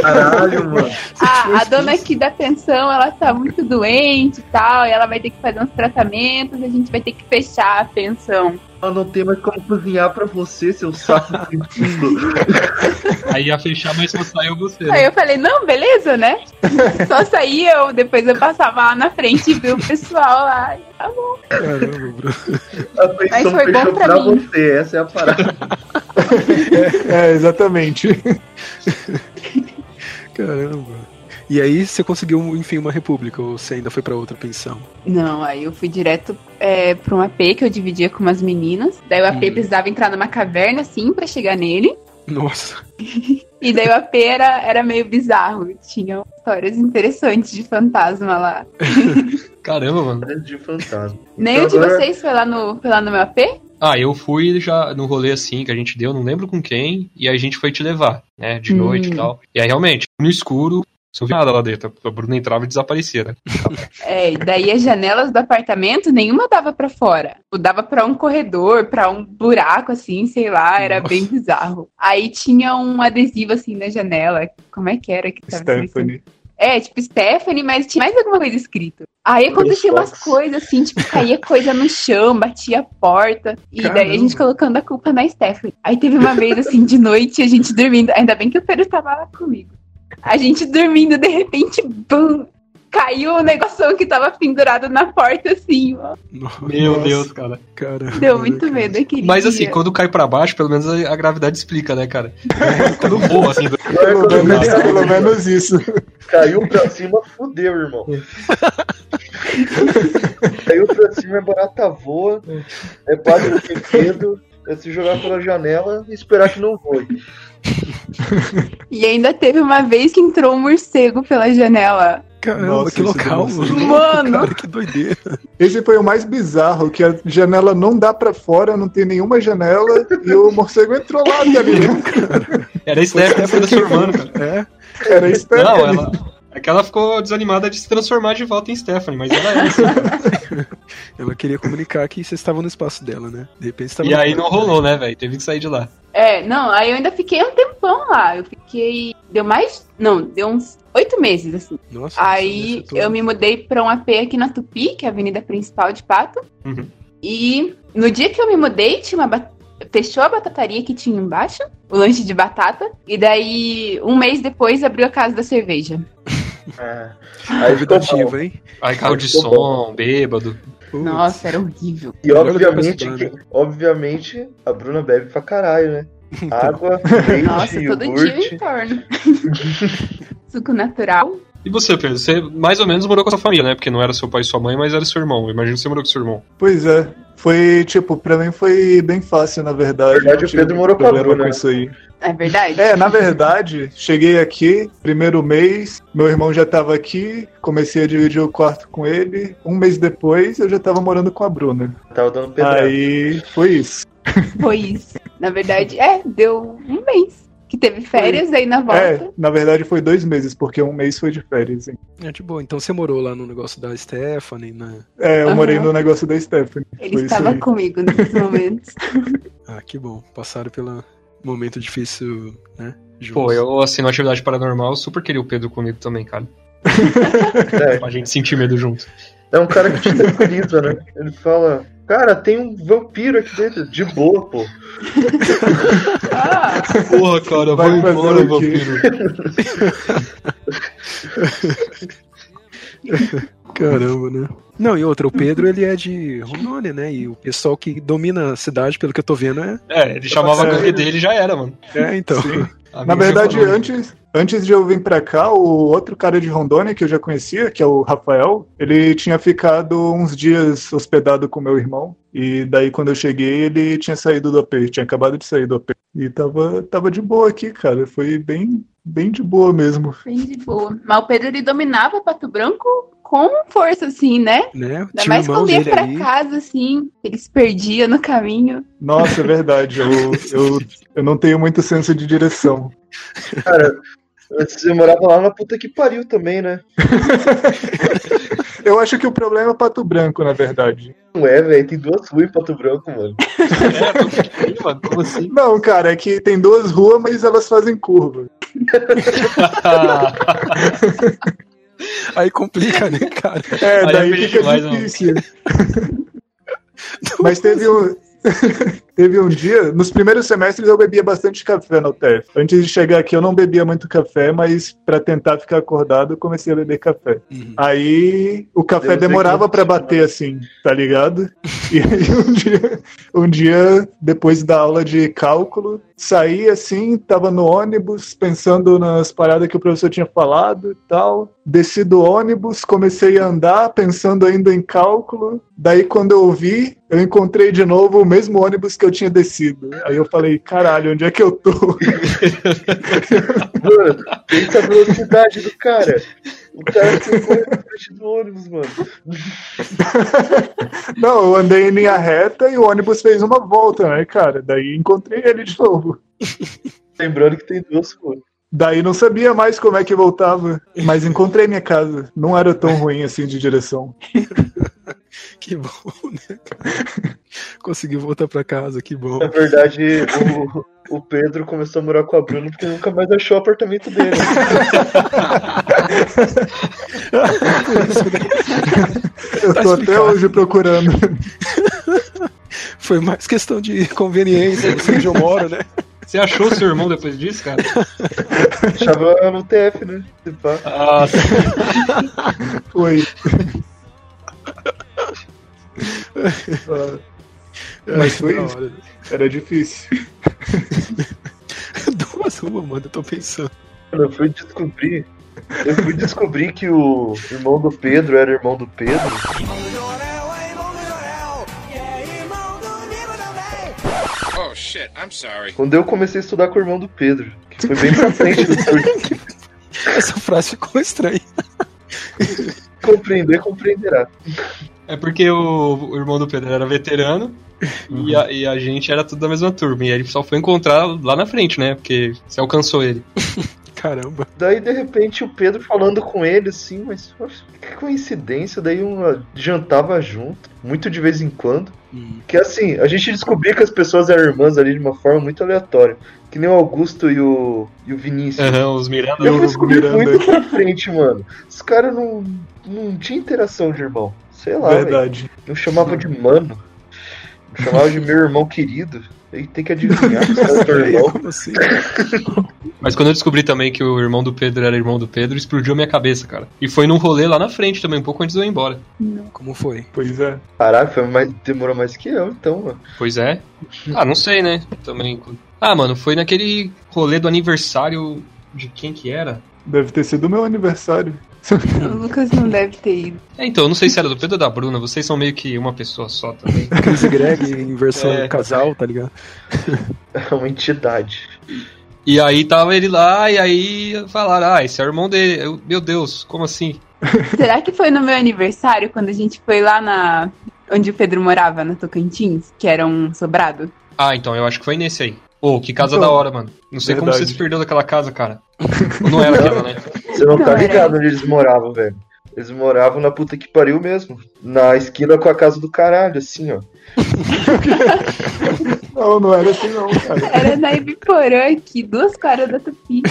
Caralho, mano. (laughs) a, a dona aqui da pensão, ela tá muito doente e tal. E ela vai ter que fazer uns tratamentos. A gente vai ter que fechar a pensão. Ela não tem mais como cozinhar pra você, seu saco. (laughs) Aí ia fechar, mas só saiu você. Aí Né? eu falei, não, beleza, né? Só saí eu, depois eu passava lá na frente e vi o pessoal lá. Tá bom. Caramba, Bruno. A pensão foi bom pra pra, mim. você, essa é a parada. (laughs) É, exatamente. Caramba. E aí você conseguiu, enfim, uma república, ou você ainda foi pra outra pensão? Não, aí eu fui direto é, pra um AP que eu dividia com umas meninas. Daí o AP Hum. precisava entrar numa caverna, assim, pra chegar nele. Nossa. E daí o AP era, era meio bizarro. Tinha histórias interessantes de fantasma lá. (laughs) Caramba, mano. de fantasma. Nem Então o de agora- vocês foi lá no, foi lá no meu AP? Ah, eu fui já no rolê assim que a gente deu, não lembro com quem, e aí a gente foi te levar, né? De Hum. noite e tal. E aí realmente, no escuro, você não via nada lá dentro. A Bruna entrava e desaparecia, né? (laughs) É, e daí as janelas do apartamento, nenhuma dava pra fora. Tipo, Dava pra um corredor, pra um buraco, assim, sei lá, era Nossa. bem bizarro. Aí tinha um adesivo, assim, na janela. Como é que era que tava escrito? Stephanie. É, tipo Stephanie, mas tinha mais alguma coisa escrito. Aí acontecia umas coisas assim, tipo, caía coisa no chão, batia a porta. E daí a Caramba. gente colocando a culpa na Stephanie. Aí teve uma vez, assim, de noite, a gente dormindo. Ainda bem que o Pedro tava lá comigo. A gente dormindo, de repente, bum! Caiu o negocinho que tava pendurado na porta, assim, ó. Meu Nossa, Deus, cara. Cara. Deu muito medo aquele Mas dia. assim, quando cai pra baixo, pelo menos a, a gravidade explica, né, cara? (laughs) Quando voa, assim, do... Pelo menos, pelo menos isso. Caiu pra cima, fudeu, irmão. (laughs) Caiu pra cima, é barata voa, é padre do brinquedo, é se jogar pela janela e esperar que não voe. (laughs) E ainda teve uma vez que entrou um morcego pela janela. Caramba, Nossa, que isso local, um mano. Mano. Cara, que doideira. Esse foi o mais bizarro, que a janela não dá pra fora, não tem nenhuma janela, e o morcego entrou lá, tá ligado? (laughs) Era isso, né? Foi transformando, cara. É, Era Stephanie. Não, ela. É que ela ficou desanimada de se transformar de volta em Stephanie, mas ela é assim, cara. (laughs) ela queria comunicar que vocês estavam no espaço dela, né? De repente você tava E aí não rolou, né, velho? Teve que sair de lá. É, não, aí eu ainda fiquei um tempão lá. Eu fiquei. Deu mais. Não, deu uns oito meses, assim. Nossa, Aí você eu me mudei pra um AP aqui na Tupi, que é a avenida principal de Pato. Uhum. E no dia que eu me mudei, tinha uma. ba- Fechou a batataria que tinha embaixo, o lanche de batata. E daí, um mês depois, abriu a casa da cerveja. É. (laughs) Aí ficou hein? Aí carro de som, bêbado. Nossa, era horrível. E obviamente, que, obviamente, a Bruna bebe pra caralho, né? (laughs) Água, Nossa, leite, todo dia iogurte. entorno. (laughs) Suco natural. E você, Pedro? Você mais ou menos morou com a sua família, né? Porque não era seu pai e sua mãe, mas era seu irmão. Eu imagino que você morou com seu irmão. Pois é. Foi, tipo, pra mim foi bem fácil, na verdade. Na verdade, o Pedro morou com a problema Bruna, com né? isso aí. É verdade? É, na verdade, cheguei aqui, primeiro mês, meu irmão já tava aqui, comecei a dividir o quarto com ele. Um mês depois, eu já tava morando com a Bruna. Tava dando pedrada. Aí, foi isso. Foi isso. Na verdade, é, deu um mês. Que teve férias aí na volta. É, na verdade foi dois meses, porque um mês foi de férias. hein. É de boa. Então você morou lá no negócio da Stephanie, né? É, eu Aham. morei no negócio da Stephanie. Ele foi estava comigo nesses (laughs) momentos. (laughs) Ah, que bom. Passaram pelo momento difícil, né? Juntos. Pô, eu assino atividade paranormal, eu super queria o Pedro comigo também, cara. É, (laughs) Pra gente sentir medo junto. é um cara que te tranquiliza, né? Ele fala, cara, tem um vampiro aqui dentro. De boa, pô. Ah, Porra, cara, Vai fazer o quê? Caramba, né? Não, e outra, o Pedro ele é de Rondônia, né? E o pessoal que domina a cidade, pelo que eu tô vendo, é. É, ele chamava a É. gangue dele e já era, mano. É, então. Na minha verdade, antes, antes de eu vir pra cá, o outro cara de Rondônia que eu já conhecia, que é o Rafael, ele tinha ficado uns dias hospedado com meu irmão. E daí, quando eu cheguei, ele tinha saído do AP, tinha acabado de sair do AP. E tava, tava de boa aqui, cara. Foi bem, bem de boa mesmo. bem de boa. Mas o Pedro ele dominava Pato Branco com força, assim, né? né? Ainda Tinha mais quando ia pra aí. casa, assim, ele se perdia no caminho. Nossa, é verdade. Eu, eu, eu não tenho muito senso de direção. Cara, você morava lá na puta que pariu também, né? (laughs) Eu acho que o problema é Pato Branco, na verdade. Não é, velho. Tem duas ruas em Pato Branco, mano. (laughs) É, mano, como assim? Não, cara, é que tem duas ruas, mas elas fazem curva. (laughs) Aí complica, né, cara? É, Aí daí é fica demais, não. difícil. Mas teve um, (laughs) teve um dia, nos primeiros semestres eu bebia bastante café na UTF. Antes de chegar aqui eu não bebia muito café, mas pra tentar ficar acordado eu comecei a beber café. Uhum. Aí o café Deus demorava é que pra bater assim, tá ligado? (laughs) E aí um dia, um dia, depois da aula de cálculo, saí assim, tava no ônibus, pensando nas paradas que o professor tinha falado e tal. Desci do ônibus, comecei a andar, pensando ainda em cálculo. Daí, quando eu vi, eu encontrei de novo o mesmo ônibus que eu tinha descido. Aí eu falei, caralho, onde é que eu tô? (laughs) Mano, pensa a velocidade do cara. O cara ficou na frente do ônibus, mano. (laughs) Não, eu andei em linha reta e o ônibus fez uma volta, né, cara? Daí encontrei ele de novo. Lembrando que tem duas ruas. Daí não sabia mais como é que voltava, mas encontrei minha casa. Não era tão ruim assim de direção. (laughs) Que bom, né, cara? Conseguiu voltar pra casa, que bom. Na verdade, o, o Pedro começou a morar com a Bruna porque nunca mais achou o apartamento dele. Eu Tá tô até explicado. hoje procurando. Foi mais questão de conveniência, onde eu moro, né? Você achou seu irmão depois disso, cara? (laughs) Achava no TF, né? Ah, Foi. (laughs) Mas foi isso. hora. Era difícil. (laughs) Duas ruas, mano, eu tô pensando. Mano, eu fui descobrir. Eu fui descobrir que o irmão do Pedro era irmão do Pedro. Shit, I'm sorry. Quando eu comecei a estudar com o irmão do Pedro. Que foi bem pra frente do curso. (laughs) Essa frase ficou estranha. Compreender, compreenderá. é porque o, o irmão do Pedro era veterano e, a, e a gente era tudo da mesma turma. E aí ele só foi encontrar lá na frente, né? Porque você alcançou ele. (laughs) Caramba. Daí, de repente, o Pedro falando com ele, assim, mas poxa, que coincidência. Daí um jantava junto, muito de vez em quando. Hum. Que assim, a gente descobriu que as pessoas eram irmãs ali de uma forma muito aleatória. Que nem o Augusto e o, e o Vinícius. Aham, os Miranda. Eu o fui descobrir Miranda. muito pra frente, mano. Os caras não, não tinham interação de irmão. Sei lá. Verdade. Não chamava de mano. Não chamava de meu irmão querido. Tem que adivinhar (laughs) que é assim? Mas quando eu descobri também que o irmão do Pedro era irmão do Pedro, explodiu a minha cabeça, cara. E foi num rolê lá na frente também, um pouco antes de eu ir embora. Como foi? Pois é. Caralho, foi mais, demorou mais que eu, então, mano. Pois é. Ah, não sei, né? Também. Ah, mano, foi naquele rolê do aniversário de quem que era? Deve ter sido o meu aniversário. (laughs) O Lucas não deve ter ido. É, então, eu não sei se era do Pedro ou da Bruna, vocês são meio que uma pessoa só também. (laughs) Chris e Greg em versão É. casal, tá ligado? É uma entidade. E aí tava ele lá, e aí falaram, ah, esse é o irmão dele. Eu, meu Deus, como assim? (laughs) Será que foi no meu aniversário, quando a gente foi lá na. onde o Pedro morava, na Tocantins, que era um sobrado? Ah, então, eu acho que foi nesse aí. Pô, que casa Então, da hora, mano. Não sei como verdade. você se perdeu daquela casa, cara. Ou não era aquela, né? Você não, Não, tá era ligado onde eles moravam, velho. Eles moravam na puta que pariu mesmo. Na esquina com a casa do caralho, assim, ó. (laughs) Não, não era assim não, cara. Era na Ibiporã aqui, duas quadras da Tupi.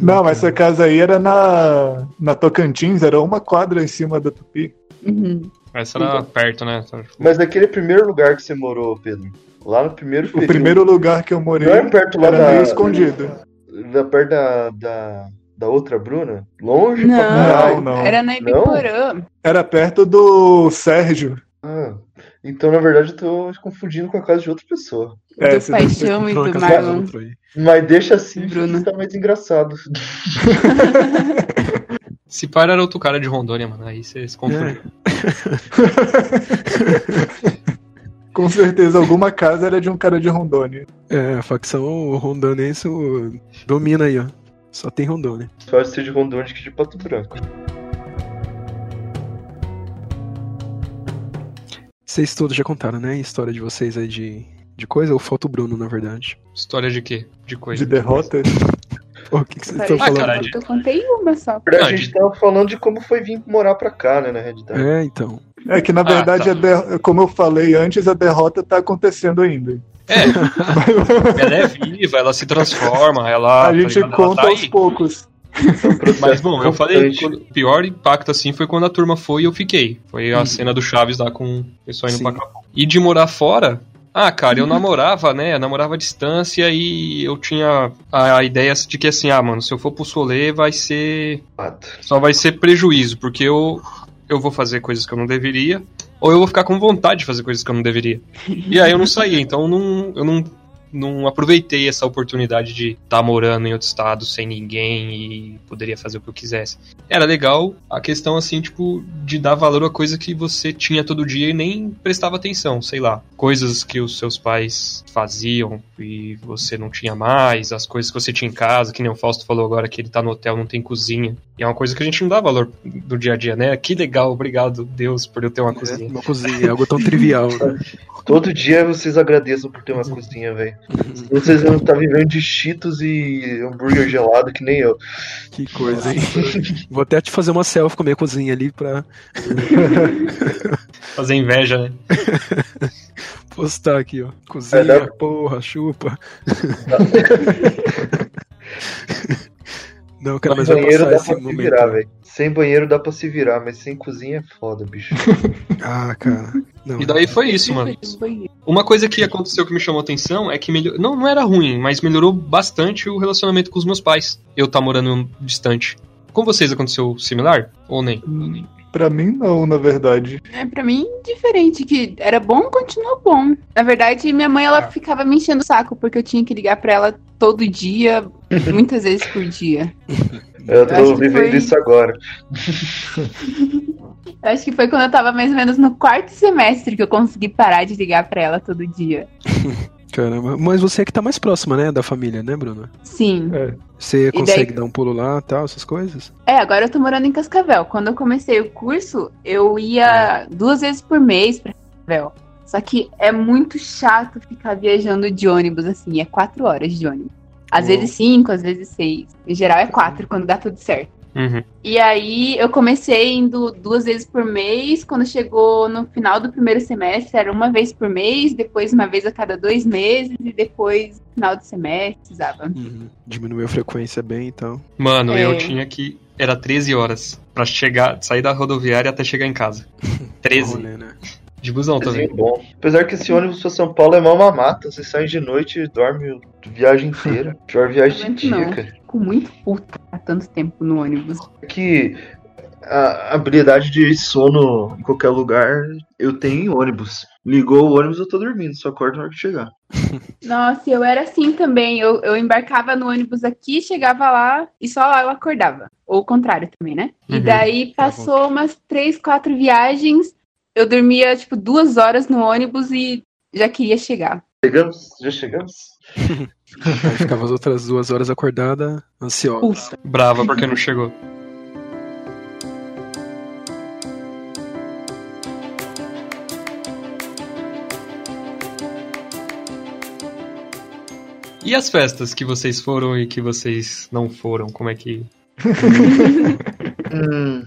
Não, mas essa casa aí era na, na Tocantins, era uma quadra em cima da Tupi. Uhum. Essa era perto, né? Mas naquele primeiro lugar que você morou, Pedro. Lá no primeiro O período, primeiro lugar que eu morei Não é perto lá era da- meio escondido. Da, perto da, da, da outra Bruna? Longe Não. pra caralho. Não, não. Era na Ibiporã. Era perto do Sérgio. Ah, então, na verdade, eu tô confundindo com a casa de outra pessoa. É, do você- Paixão e do Marlon. Mas deixa assim, Bruna. que tá mais engraçado. (laughs) Se par era outro cara de Rondônia, mano. Aí você se confundiu. (laughs) Com certeza, alguma casa era de um cara de Rondônia. É, a facção rondonense domina aí, ó. Só tem Rondônia. Pode ser de Rondônia que de Pato Branco. Vocês todos já contaram, né? A história de vocês aí de, de coisa? Ou falta o Bruno, na verdade? História de quê? De coisa. De derrota. Pô, (laughs) O que, que vocês estão falando? caralho. Eu contei uma só. Não, a de- gente tava falando de como foi vir morar pra cá, né, na realidade. É, então. É que na Ah, verdade, tá. a der- como eu falei antes, a derrota tá acontecendo ainda. É, (laughs) ela é viva, ela se transforma, ela. a tá gente ligado? Ela conta tá aos aí. poucos. (laughs) Mas bom, eu falei, o pior impacto assim foi quando a turma foi e eu fiquei. Foi a Uhum. cena do Chaves lá com o pessoal indo Sim. pra Capão. E de morar fora, ah, cara, eu namorava, né? Eu namorava à distância e eu tinha a, a ideia de que assim, ah, mano, se eu for pro Solê vai ser. Só vai ser prejuízo, porque eu, eu vou fazer coisas que eu não deveria, ou eu vou ficar com vontade de fazer coisas que eu não deveria. E aí eu não saí, então eu não, eu não, não aproveitei essa oportunidade de estar morando em outro estado sem ninguém e poderia fazer o que eu quisesse. Era legal a questão, assim, tipo, de dar valor a coisa que você tinha todo dia e nem prestava atenção, sei lá. Coisas que os seus pais faziam e você não tinha mais, as coisas que você tinha em casa, que nem o Fausto falou agora que ele tá no hotel, não tem cozinha. E é uma coisa que a gente não dá valor do dia a dia, né? Que legal, obrigado, Deus, por eu ter uma É, cozinha. uma cozinha, é algo tão trivial, né? (laughs) Todo dia vocês agradeçam por ter uma cozinha, velho. Vocês não estão vivendo de cheetos e hambúrguer gelado que nem eu. Que coisa, hein? (laughs) Vou até te fazer uma selfie com a minha cozinha ali pra (laughs) Fazer inveja, né? (laughs) postar aqui, ó. Cozinha, É, dá- porra, chupa. Não, cara, mas Sem vai banheiro passar dá esse pra se virar, velho. Sem banheiro dá pra se virar, mas sem cozinha é foda, bicho. Ah, cara. Não, E daí foi isso, mano. Uma coisa que aconteceu que me chamou atenção é que melhor... não, não era ruim, mas melhorou bastante o relacionamento com os meus pais. Eu tá morando distante. Com vocês aconteceu similar? Ou nem? Pra mim, não, na verdade. É, pra mim, diferente, que era bom, continuou bom. Na verdade, minha mãe, ela ficava me enchendo o saco, porque eu tinha que ligar pra ela todo dia, (laughs) muitas vezes por dia. (laughs) Eu tô que vivendo foi- isso agora. Eu acho que foi quando eu tava mais ou menos no quarto semestre que eu consegui parar de ligar pra ela todo dia. (laughs) Caramba. Mas você é que tá mais próxima, né, da família, né, Bruno? Sim. É. Você daí- consegue dar um pulo lá tal, essas coisas? É, agora eu tô morando em Cascavel. Quando eu comecei o curso, eu ia duas vezes por mês pra Cascavel. Só que é muito chato ficar viajando de ônibus, assim, é quatro horas de ônibus. Às Uou. vezes cinco, às vezes seis. Em geral é quatro, quando dá tudo certo. Uhum. E aí eu comecei indo duas vezes por mês. Quando chegou no final do primeiro semestre, era uma vez por mês, depois uma vez a cada dois meses, e depois no final do semestre, precisava. Uhum. Diminuiu a frequência bem então. Mano, É. eu tinha que. Era 13 horas pra chegar, sair da rodoviária até chegar em casa. (laughs) 13. Rolê, né? De busão também. Bom. Apesar que esse ônibus pra São Paulo é mal mamata. Você sai de noite e dorme a viagem inteira. (laughs) Pior viagem de dia, não. cara. Fico muito puta há tanto tempo no ônibus. É que a habilidade de sono em qualquer lugar eu tenho em ônibus. Ligou o ônibus, eu tô dormindo, só acordo na hora que chegar. (laughs) Nossa, eu era assim também. Eu, eu embarcava no ônibus aqui, chegava lá e só lá eu acordava. Ou o contrário também, né? E Uhum. daí passou umas três, quatro viagens. Eu dormia, tipo, duas horas no ônibus e já queria chegar. Chegamos? Já chegamos? Ficava as outras duas horas acordada, ansiosa. Pulsa. Brava porque não chegou. E as festas que vocês foram e que vocês não foram? Como é que. (laughs) (laughs) Hum,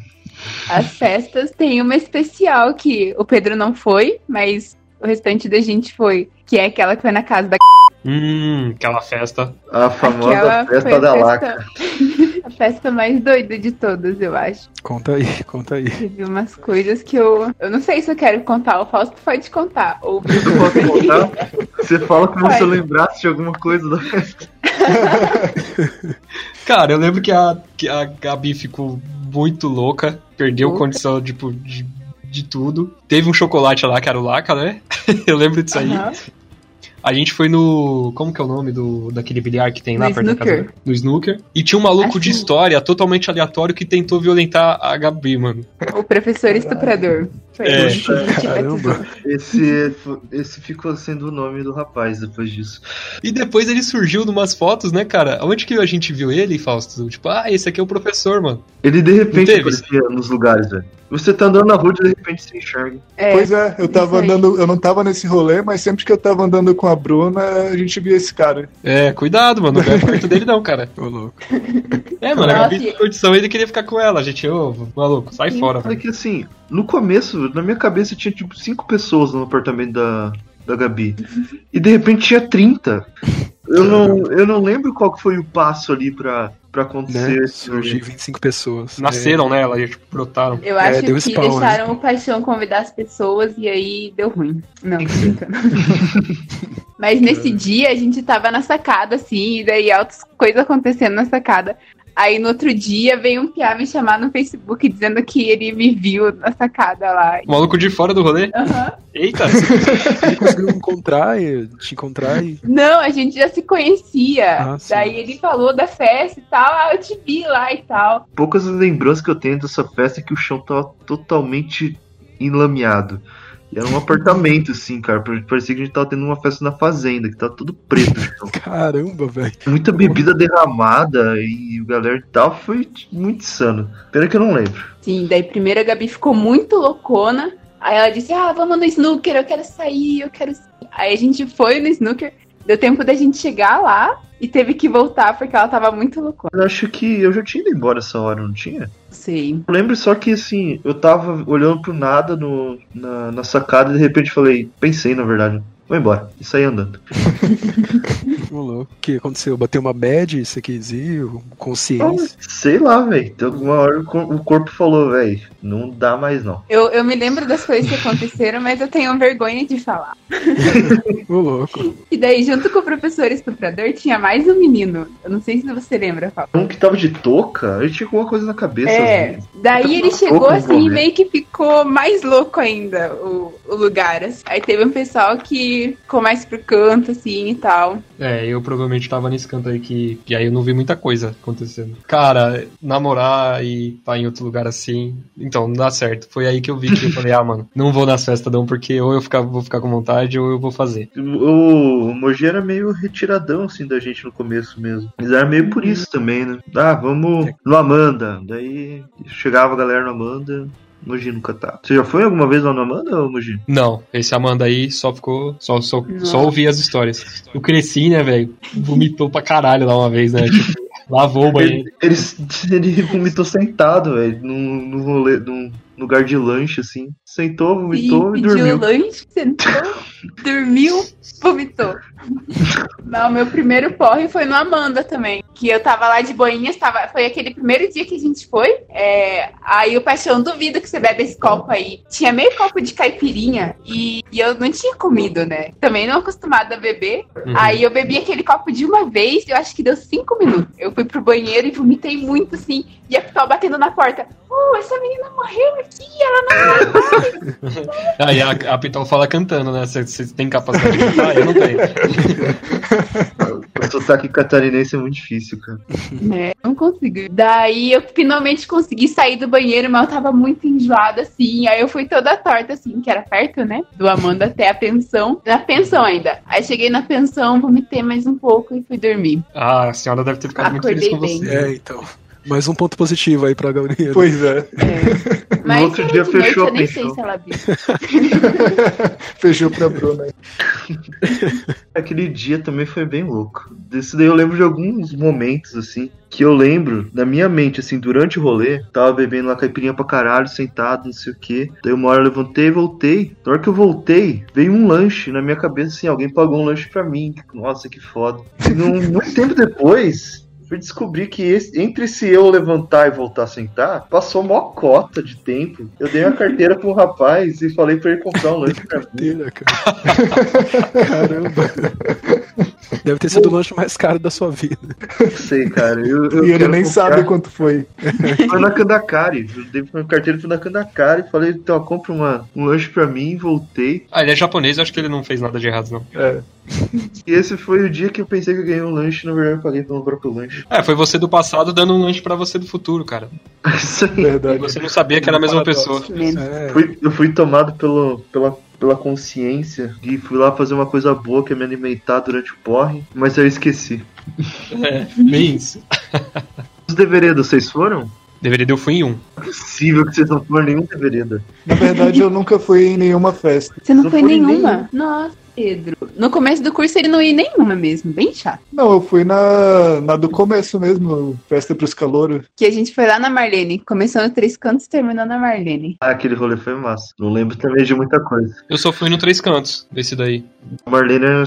As festas tem uma especial que o Pedro não foi, mas o restante da gente foi. Que é aquela que foi na casa da Hum, aquela festa. a famosa Aquela festa da festa- laca. (laughs) A festa mais doida de todas, eu acho. Conta aí, conta aí. Teve umas coisas que eu. Eu não sei se eu quero contar. O Fausto pode contar. Ou Eu posso contar? Você fala como se eu lembrasse de alguma coisa da festa. (laughs) Cara, eu lembro que a, que a Gabi ficou muito louca, perdeu condição tipo, de, de tudo. Teve um chocolate lá que era o Laca, né? (laughs) eu lembro disso aí. A gente foi no. Como que é o nome do daquele bilhar que tem lá No perto da snooker. casa? No snooker. E tinha um maluco Acho de história totalmente aleatório que tentou violentar a Gabi, mano. O professor estuprador. Foi É. Caramba. Esse, esse ficou sendo o nome do rapaz depois disso. E depois ele surgiu numas fotos, né, cara? Onde que a gente viu ele, Fausto? Tipo, ah, esse aqui é o professor, mano. Ele de repente aparecia nos lugares, velho. Você tá andando na rua e de repente você enxerga. É, Pois é, eu tava andando, eu não tava nesse rolê, mas sempre que eu tava andando com a Bruna, a gente via esse cara. É, cuidado, mano. Não vai perto dele, não, cara. Ô, louco. (laughs) É, mano, a Nossa, Gabi condição ele queria ficar com ela. A gente, ô, maluco, sai fora, velho. que assim, no começo, na minha cabeça tinha tipo cinco pessoas no apartamento da, da Gabi. E de repente tinha 30. Eu não, eu não lembro qual que foi o passo ali pra, pra acontecer Né? esse Surgiu 25 pessoas. Nasceram nela e tipo, brotaram. Eu É, acho deu que spawn, né? deixaram o Paixão convidar as pessoas e aí deu ruim. Não, tô brincando. (laughs) Mas nesse dia a gente tava na sacada, assim, e daí altas coisas acontecendo na sacada. Aí no outro dia veio um piá me chamar no Facebook dizendo que ele me viu na sacada lá. O maluco de fora do rolê. Aham. Eita! Ele (laughs) conseguiu encontrar, e- te encontrar e. Não, a gente já se conhecia. Ah, sim. daí ele falou da festa e tal, ah, eu te vi lá e tal. Poucas lembranças que eu tenho dessa festa é que o chão tava totalmente enlameado. E era um apartamento, assim, cara. Parecia que a gente tava tendo uma festa na fazenda, que tava tudo preto o chão. (laughs) Caramba, velho. Muita bebida derramada e o galera e tal. Foi muito insano. Pena que eu não lembro. Sim, daí primeiro a Gabi ficou muito loucona. Aí ela disse: Ah, vamos no snooker, eu quero sair, eu quero. sair." Aí a gente foi no snooker, deu tempo da gente chegar lá e teve que voltar porque ela tava muito loucona. Eu acho que eu já tinha ido embora essa hora, não tinha? Sei. Eu lembro só que assim, eu tava olhando pro nada no, na, na sacada e de repente falei, pensei na verdade, vou embora. E saí andando. (laughs) Ô, louco. O que aconteceu? Bateu uma bad, você quis ir? Consciência? Sei lá, velho. Tem alguma hora o cor- o corpo falou, velho, não dá mais não. Eu, eu me lembro das coisas que aconteceram, mas eu tenho vergonha de falar. (laughs) Ô, louco. E daí, junto com o professor estuprador, tinha mais um menino. Eu não sei se você lembra, Fábio. Um que tava de touca, ele tinha alguma coisa na cabeça. É, assim. daí ele chegou assim e meio que ficou mais louco ainda o, o lugar. assim. Aí teve um pessoal que ficou mais pro canto, assim e tal. É, eu provavelmente tava nesse canto aí que. E aí eu não vi muita coisa acontecendo. Cara, namorar e tá em outro lugar assim. Então, não dá certo. Foi aí que eu vi que eu falei, (laughs) ah, mano, não vou nas festas não, porque ou eu ficar, vou ficar com vontade ou eu vou fazer. O, o Mogi era meio retiradão, assim, da gente no começo mesmo. Mas era meio por isso também, né? Ah, vamos no Amanda. Daí chegava a galera no Amanda, Mogi nunca tá. Você já foi alguma vez lá no Amanda, ou Mogi? Não, esse Amanda aí só ficou. Só, só, Nossa. só ouvi as histórias. Eu cresci, né, velho? Vomitou pra caralho lá uma vez, né? Tipo, lavou o banheiro. Ele, ele, ele vomitou sentado, velho, num, num rolê, num lugar de lanche, assim. Sentou, vomitou Sim, e pediu dormiu. lanche, sentou, dormiu, vomitou. (laughs) Não, meu primeiro porre foi no Amanda também. Que eu tava lá de boinhas, tava, foi aquele primeiro dia que a gente foi. é, aí o Paixão duvido que você bebe esse copo aí. Tinha meio copo de caipirinha e, e eu não tinha comido, né? Também não acostumada a beber. Uhum. Aí eu bebi aquele copo de uma vez e eu acho que deu cinco minutos. Eu fui pro banheiro e vomitei muito assim. E a pessoa batendo na porta. Oh, essa menina morreu aqui, ela não (laughs) Aí a, a Pitol fala cantando, né? Você tem capacidade de cantar? Eu não tenho. (laughs) O sotaque catarinense é muito difícil, cara. (laughs) É, não consigo. Daí eu finalmente consegui sair do banheiro, mas eu tava muito enjoada, assim. Aí eu fui toda torta, assim, que era perto, né? Do Amanda até a pensão. Na pensão ainda. Aí cheguei na pensão, vomitei mais um pouco e fui dormir. Ah, a senhora deve ter ficado muito Acordei feliz com bem. você. É, então. Mais um ponto positivo aí pra Gabriela. Pois é. É. Mas outro dia é fechou a Eu nem sei pensão. se ela viu. (laughs) Fechou pra Bruna. (laughs) Aquele dia também foi bem louco. Desse daí eu lembro de alguns momentos, assim, que eu lembro na minha mente, assim, durante o rolê, tava bebendo lá caipirinha pra caralho, sentado, não sei o que. Daí uma hora eu levantei e voltei. Na hora que eu voltei, veio um lanche na minha cabeça, assim, alguém pagou um lanche pra mim. Nossa, que foda. E num, muito tempo depois. Fui descobrir que esse- entre se eu levantar e voltar a sentar, passou mó cota de tempo. Eu dei a carteira pro rapaz e falei pra ele comprar um lanche pra mim. Carteira, cara. Caramba. Deve ter sido o lanche mais caro da sua vida. Não sei, cara. Eu, eu E ele nem confiar. sabe quanto foi. Foi na Kandakari. Eu dei minha carteira fui na Kandakari e falei, então, compra uma, um lanche pra mim, voltei. Ah, ele é japonês, eu acho que ele não fez nada de errado, não. É. E esse foi o dia que eu pensei que eu ganhei um lanche, na verdade eu paguei pelo próprio lanche. É, foi você do passado dando um lanche pra você do futuro, cara. Isso aí. E Verdade. você não sabia que era a mesma pessoa. É, Fui- eu fui tomado pelo, pela, pela consciência e fui lá fazer uma coisa boa que é me alimentar durante o porre, mas eu esqueci. É, bem isso. Os deveredos, vocês foram? Deveria eu fui em um. É possível que vocês não foram nenhum devereda. Na verdade, eu nunca fui em nenhuma festa. Você não, Não foi foi em nenhuma? Nossa, Pedro. No começo do curso ele não ia nenhuma mesmo, bem chato. Não, eu fui na, na do começo mesmo, festa pros calouros. Que a gente foi lá na Marlene. Começou no Três Cantos e terminou na Marlene. Ah, aquele rolê foi massa. Não lembro também de muita coisa. Eu só fui no Três Cantos, desse daí. A Marlene era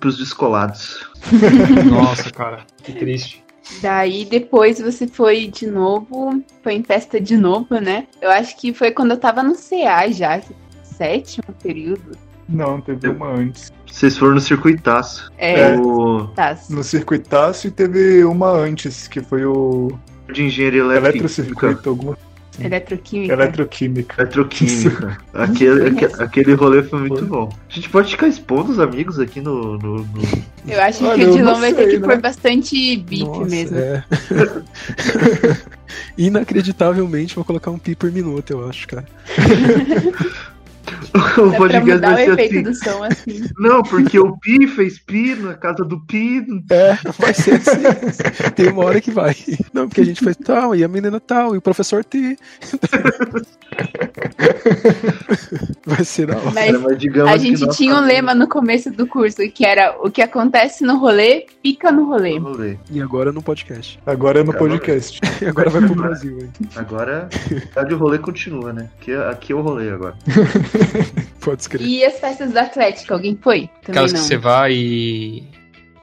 pros descolados. (laughs) Nossa, cara, que triste. Daí depois você foi de novo, foi em festa de novo, né? Eu acho que foi quando eu tava no CA já, sétimo período. Não, teve uma antes. Vocês foram no circuitaço. É, O tá. No circuitaço e teve uma antes, que foi o de engenharia elétrica. eletrocircuito, alguma Eletroquímica. eletroquímica. Eletroquímica. (laughs) aquele, aque- aquele rolê foi muito bom. A gente pode ficar expondo os amigos aqui no. no- no- Eu acho Olha, que o Dilon vai ter que né? pôr bastante bip nossa, mesmo. é. (laughs) Inacreditavelmente, vou colocar um pi por minuto, eu acho, cara. (laughs) (laughs) o pra podcast mudar o vai ser efeito assim. do som assim. (laughs) Não, porque o Pi fez Pi na casa do Pi. É, vai ser assim. (laughs) Tem uma hora que vai. Não, porque a gente fez tal, e a menina tal, e o professor T. Vai ser da hora. Mas Mas digamos a gente tinha um lema no começo do curso que era o que acontece no rolê, fica no rolê. o rolê. E agora no podcast. Agora é no Agora- podcast. E agora vai pro Brasil, hein? Agora, na verdade, o rolê continua, né? Aqui, é- aqui é o rolê agora. (laughs) Pode escrever. E as festas da Atlética, alguém foi? Também Aquelas não. que você vai e.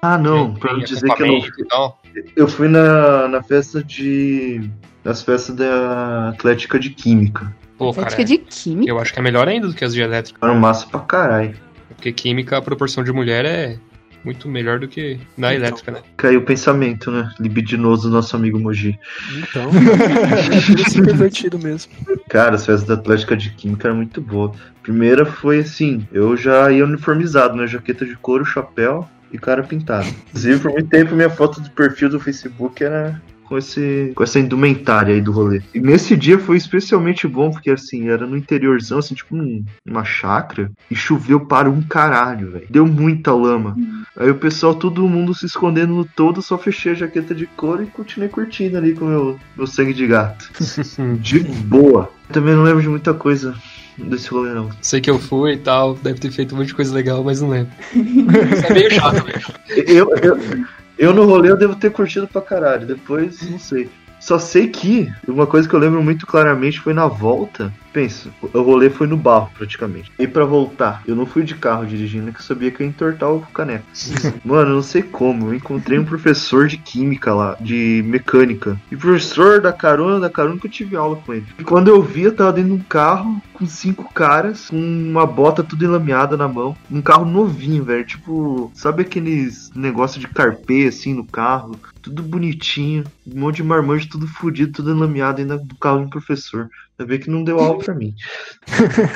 Ah, não, pra não dizer que eu não. Eu fui na, na festa de. nas festas da Atlética de Química. Pô, Atlética cara, de Química? eu acho que é melhor ainda do que as de elétrica. Era massa pra caralho. Porque química, a proporção de mulher é muito melhor do que na Então. elétrica, né? Caiu o pensamento, né? Libidinoso do nosso amigo Moji. Então, (laughs) é pervertido mesmo. Cara, as festas da Atlética de Química eram muito boas. Primeira foi assim, eu já ia uniformizado, né? Jaqueta de couro, chapéu e cara pintado. Inclusive, por muito tempo, minha foto do perfil do Facebook era com, esse, com essa indumentária aí do rolê. E nesse dia foi especialmente bom, porque assim, era no interiorzão, assim, tipo num- numa chácara, e choveu para um caralho, velho. Deu muita lama. Aí o pessoal, todo mundo se escondendo no todo, só fechei a jaqueta de couro e continuei curtindo ali com meu, meu sangue de gato. (laughs) De boa. Também não lembro de muita coisa desse rolê, não. Sei que eu fui e tal, deve ter feito um monte de coisa legal, mas não lembro. (laughs) Isso é meio chato, velho. Eu, eu, eu no rolê eu devo ter curtido pra caralho. Depois, não sei. Só sei que uma coisa que eu lembro muito claramente foi na volta. Pensa, o rolê foi no barro praticamente. E pra voltar, eu não fui de carro dirigindo, que eu sabia que eu ia entortar o caneco. (laughs) Mano, eu não sei como. Eu encontrei um professor de química lá, de mecânica. E professor da carona, da carona que eu tive aula com ele. E quando eu vi, eu tava dentro de um carro com cinco caras, com uma bota tudo enlameada na mão. Um carro novinho, velho. Tipo, sabe aqueles negócio de carpê assim no carro? Tudo bonitinho. Um monte de marmanjo, tudo fudido, tudo enlameado ainda do carro do professor. Ainda bem que não deu aula pra mim.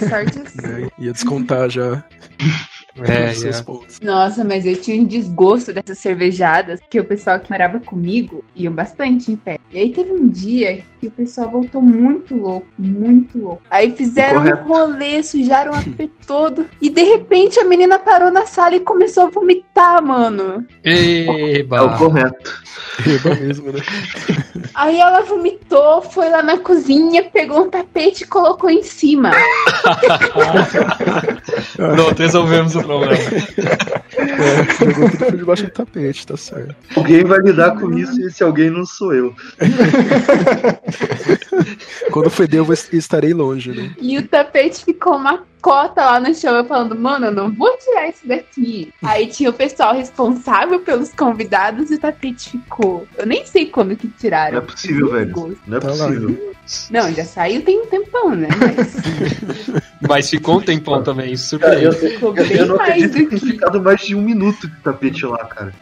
Sorte assim. Ia descontar já. (laughs) É, Os seus é. pontos. Nossa, mas eu tinha um desgosto dessas cervejadas, que o pessoal que morava comigo ia bastante em pé. E aí teve um dia que o pessoal voltou muito louco, muito louco. Aí fizeram Correto. um rolê, sujaram o AP todo. E de repente a menina parou na sala e começou a vomitar, mano. É o Eba! correto. Reba mesmo, né? (laughs) Aí ela vomitou, foi lá na cozinha, pegou um tapete e colocou em cima. (laughs) Pronto, resolvemos o problema. (laughs) É, jogou tudo por debaixo do tapete, tá certo. Alguém vai lidar com isso e esse alguém não sou eu. (laughs) Quando feder, eu estarei longe, né? E o tapete ficou uma cota lá no chão. Eu falando, mano, eu não vou tirar isso daqui. Aí tinha o pessoal responsável pelos convidados e o tapete ficou. Eu nem sei quando que tiraram. Não é possível, velho. Não é Tá lá, possível. Não, já saiu tem um tempão, né? Mas Mas ficou um tempão também, isso Cara, eu, eu, eu não acredito do que tenha que. ficado mais de um minuto de tapete lá, cara.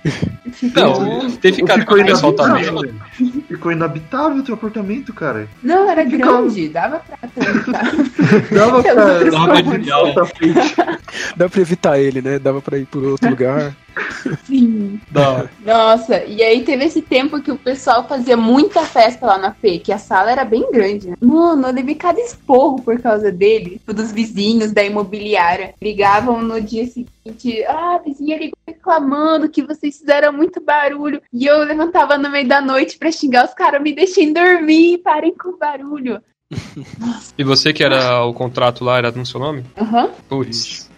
Não, ter ficado com Ficou o pessoal tá mesmo. velho. Ficou inabitável o teu apartamento, cara. Não, era Ficou- grande, dava pra. (laughs) Dava pra dava pra o. Dá pra evitar ele, né? Dava pra ir por outro (laughs) lugar. Sim. Não. Nossa, e aí teve esse tempo que o pessoal fazia muita festa lá na P, que a sala era bem grande. Né? Mano, eu levei cada esporro por causa dele, dos vizinhos da imobiliária. Ligavam no dia seguinte, ah, a vizinha ligou reclamando que vocês fizeram muito barulho. E eu levantava no meio da noite pra xingar os caras, me deixem dormir, parem com o barulho. (laughs) E você que era o contrato lá, era no seu nome? Aham. Putz.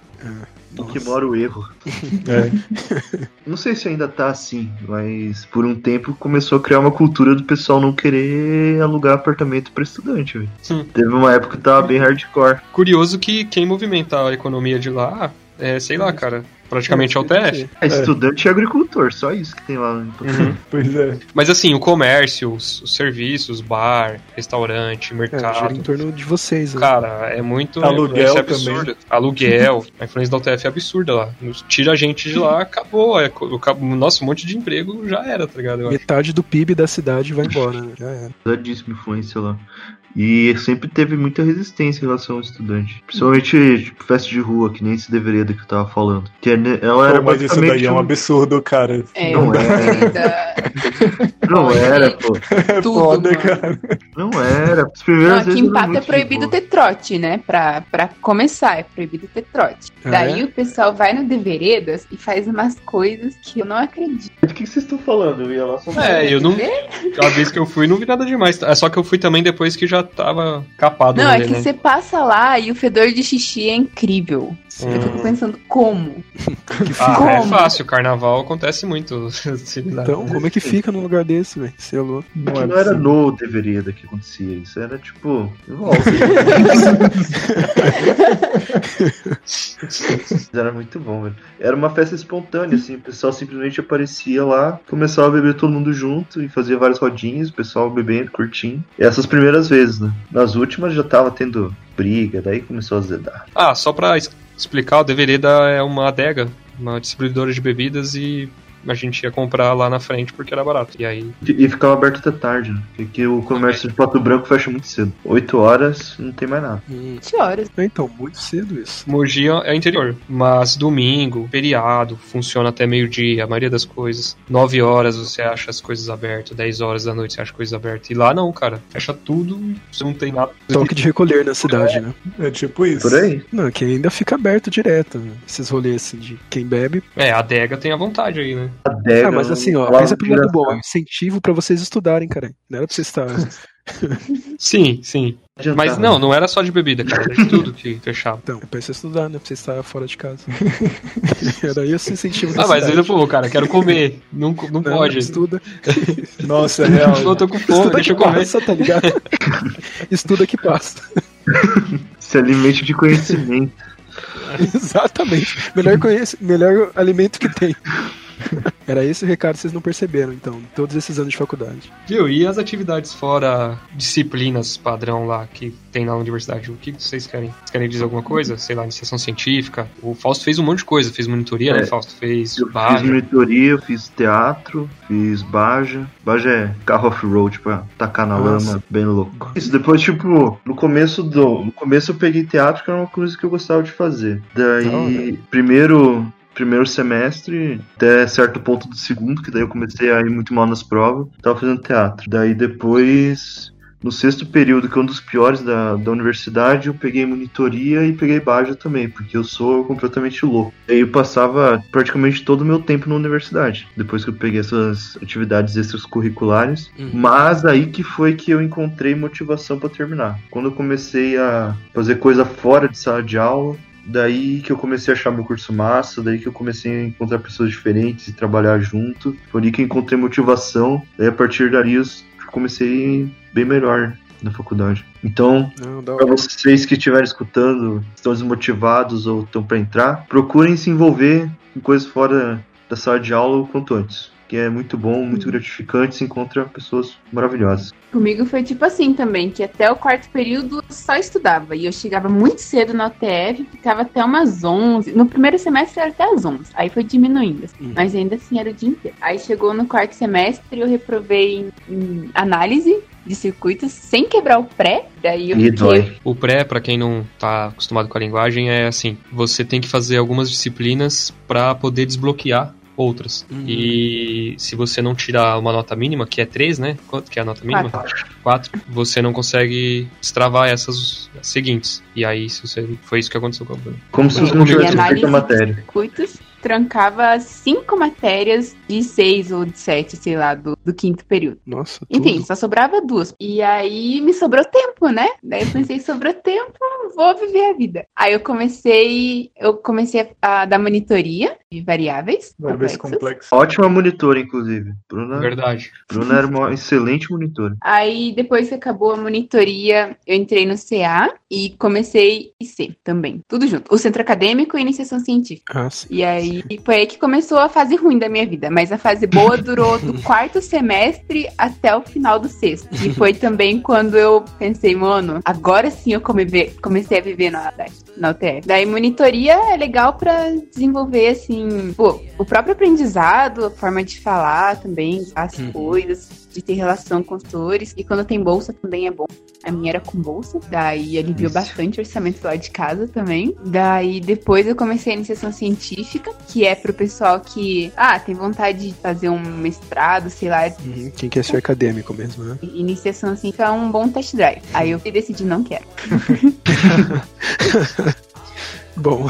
Em que mora o erro. É. (laughs) Não sei se ainda tá assim, mas por um tempo começou a criar uma cultura do pessoal não querer alugar apartamento pra estudante, velho. Hum. Teve uma época que tava bem hardcore. Curioso que quem movimenta a economia de lá é, sei lá, cara, praticamente é o TF. É, estudante e agricultor, só isso que tem lá. em Uhum. (laughs) Pois é. Mas assim, o comércio, os, os serviços, bar, restaurante, É, gira em mercado. torno de vocês, né? Cara, é muito. Aluguel é absurdo. Aluguel. A influência da UTF é absurda lá. Tira a gente de lá, (laughs) acabou. É, acabou- nossa, um monte de emprego já era, tá ligado? Metade do PIB da cidade vai embora, né? Já era. Pesadíssima influência lá. E sempre teve muita resistência em relação ao estudante. Principalmente, tipo, festa de rua, que nem esse devereda que eu tava falando. Que é ela era Pô, mas isso daí basicamente é um absurdo, cara. É, Não é. comida, (laughs) Não era, pô. É tudo, foda, mano. cara. Não era. As Não, primeiras aqui vezes em era Pato é proibido ter trote, né? Pra, pra começar, é proibido ter trote. Ah, Daí é? o pessoal vai no Deveredas e faz umas coisas que eu não acredito. Do que vocês estão falando? Eu ia lá só É, eu não. Vê? A vez que eu fui, não vi nada demais. É só que eu fui também depois que já tava capado Não, é que né? você passa lá e o fedor de xixi é incrível. Eu fico pensando, como? Ah, é Como? fácil. Carnaval acontece muito. (laughs) Então, como é que fica num lugar desse, velho? Você é louco. Não, é não era possível. no devereda que acontecia isso, era tipo. volta. (laughs) Era muito bom, velho. Era uma festa espontânea, assim, o pessoal simplesmente aparecia lá, começava a beber todo mundo junto e fazia várias rodinhas, o pessoal bebendo, curtindo. E essas primeiras vezes, né? Nas últimas já tava tendo briga, daí começou a zedar. Ah, só pra explicar, o Devereda é uma adega, uma distribuidora de bebidas e a gente ia comprar lá na frente porque era barato. E aí, E ficava aberto até tarde, né? Porque o comércio de Pato Branco fecha muito cedo. 8 horas, não tem mais nada. Hum. 20 horas. Então, muito cedo isso. Mogi é interior, mas domingo, feriado, funciona até meio-dia, a maioria das coisas. 9 horas você acha as coisas abertas, 10 horas da noite você acha coisas abertas. E lá não, cara, fecha tudo, você não tem nada. Toque de recolher na cidade, né? É tipo isso. Por aí. Não, que ainda fica aberto direto. né? Esses rolês assim de quem bebe. É, a adega tem a vontade aí, né? Adega, Ah, mas assim, ó, pensa pro lado bom, é um incentivo pra vocês estudarem, cara. Não era pra vocês estar. (laughs) Sim, sim. Mas não, não era só de bebida, cara, era de tudo que fechava. Então, é pra você estudar, né? Pra você estar fora de casa. (laughs) era esse o incentivo Ah, mas cidade. ainda, pô, cara, quero comer. Não, não, Não, pode. Estuda. (laughs) Nossa, é real. Eu tô com fome, Estuda deixa eu comer. passa, tá ligado? Estuda que passa. Se alimente de conhecimento. Exatamente. Melhor, conhece... Melhor alimento que tem. (laughs) Era esse o recado que vocês não perceberam, então, todos esses anos de faculdade. Viu? E as atividades fora disciplinas padrão lá que tem na universidade? O que vocês querem? Vocês querem dizer alguma coisa? Sei lá, iniciação científica? O Fausto fez um monte de coisa. Fez monitoria, É. né? Fausto fez Eu fiz barra. monitoria, fiz teatro, fiz baja. Baja é carro off-road pra tacar na Nossa. lama, bem louco. Isso, depois, tipo, no começo do. No começo eu peguei teatro, que era uma coisa que eu gostava de fazer. Daí, primeiro. Primeiro semestre, até certo ponto do segundo, que daí eu comecei a ir muito mal nas provas, tava fazendo teatro. Daí depois, no sexto período, que é um dos piores da, da universidade, eu peguei monitoria e peguei baja também, porque eu sou completamente louco. Aí eu passava praticamente todo o meu tempo na universidade, depois que eu peguei essas atividades extracurriculares. Uhum. Mas aí que foi que eu encontrei motivação pra terminar. Quando eu comecei a fazer coisa fora de sala de aula, daí que eu comecei a achar meu curso massa, daí que eu comecei a encontrar pessoas diferentes e trabalhar junto. Foi ali que eu encontrei motivação. Daí a partir dali eu comecei bem melhor na faculdade. Então, para vocês que estiverem escutando, estão desmotivados ou estão para entrar, procurem se envolver em coisas fora da sala de aula o quanto antes. Que é muito bom, muito gratificante, se encontra pessoas maravilhosas. Comigo foi tipo assim também, que até o quarto período eu só estudava. E eu chegava muito cedo na UTF, ficava até umas 11. No primeiro semestre era até as 11. Aí foi diminuindo. assim. Hum. Mas ainda assim era o dia inteiro. Aí chegou no quarto semestre, eu reprovei em, em análise de circuitos sem quebrar o pré. Daí eu fiquei. O pré, pra quem não tá acostumado com a linguagem, é assim: você tem que fazer algumas disciplinas pra poder desbloquear outras. Uhum. E se você não tirar uma nota mínima, que é 3, né? Quanto que é a nota mínima? Quatro. 4, você não consegue destravar essas seguintes. E aí, se você foi isso que aconteceu com o Bruno. Como se você não tivesse feito a matéria. circuitos trancava cinco matérias de seis ou de sete, sei lá, do, do quinto período. Nossa, Enfim, tudo. só sobrava duas. E aí me sobrou tempo, né? Daí eu pensei, sobrou tempo, vou viver a vida. Aí eu comecei, eu comecei a, a dar monitoria de variáveis Variáveis complexas. complexas. Ótima monitora, inclusive. Bruna, Verdade. Bruna era uma excelente monitora. Aí depois que acabou a monitoria, eu entrei no CA e comecei IC também. Tudo junto. O centro acadêmico e iniciação científica. Ah, sim. E aí foi aí que começou a fase ruim da minha vida. Mas a fase boa (laughs) durou do quarto semestre até o final do sexto. E foi também quando eu pensei, mano, agora sim eu come- comecei a viver na, na UTF. Daí monitoria é legal pra desenvolver, assim, pô, o próprio aprendizado, a forma de falar também, as Uhum. coisas, de ter relação com os tutores. E quando tem bolsa também é bom. A minha era com bolsa, daí aliviou Isso. bastante o orçamento lá de casa também. Daí depois eu comecei a iniciação científica, que é pro pessoal que, ah, tem vontade de fazer um mestrado, sei lá. Uhum, Quem quer ser acadêmico mesmo, né? Iniciação científica é um bom test drive. Aí eu decidi, não quero. (laughs) Bom,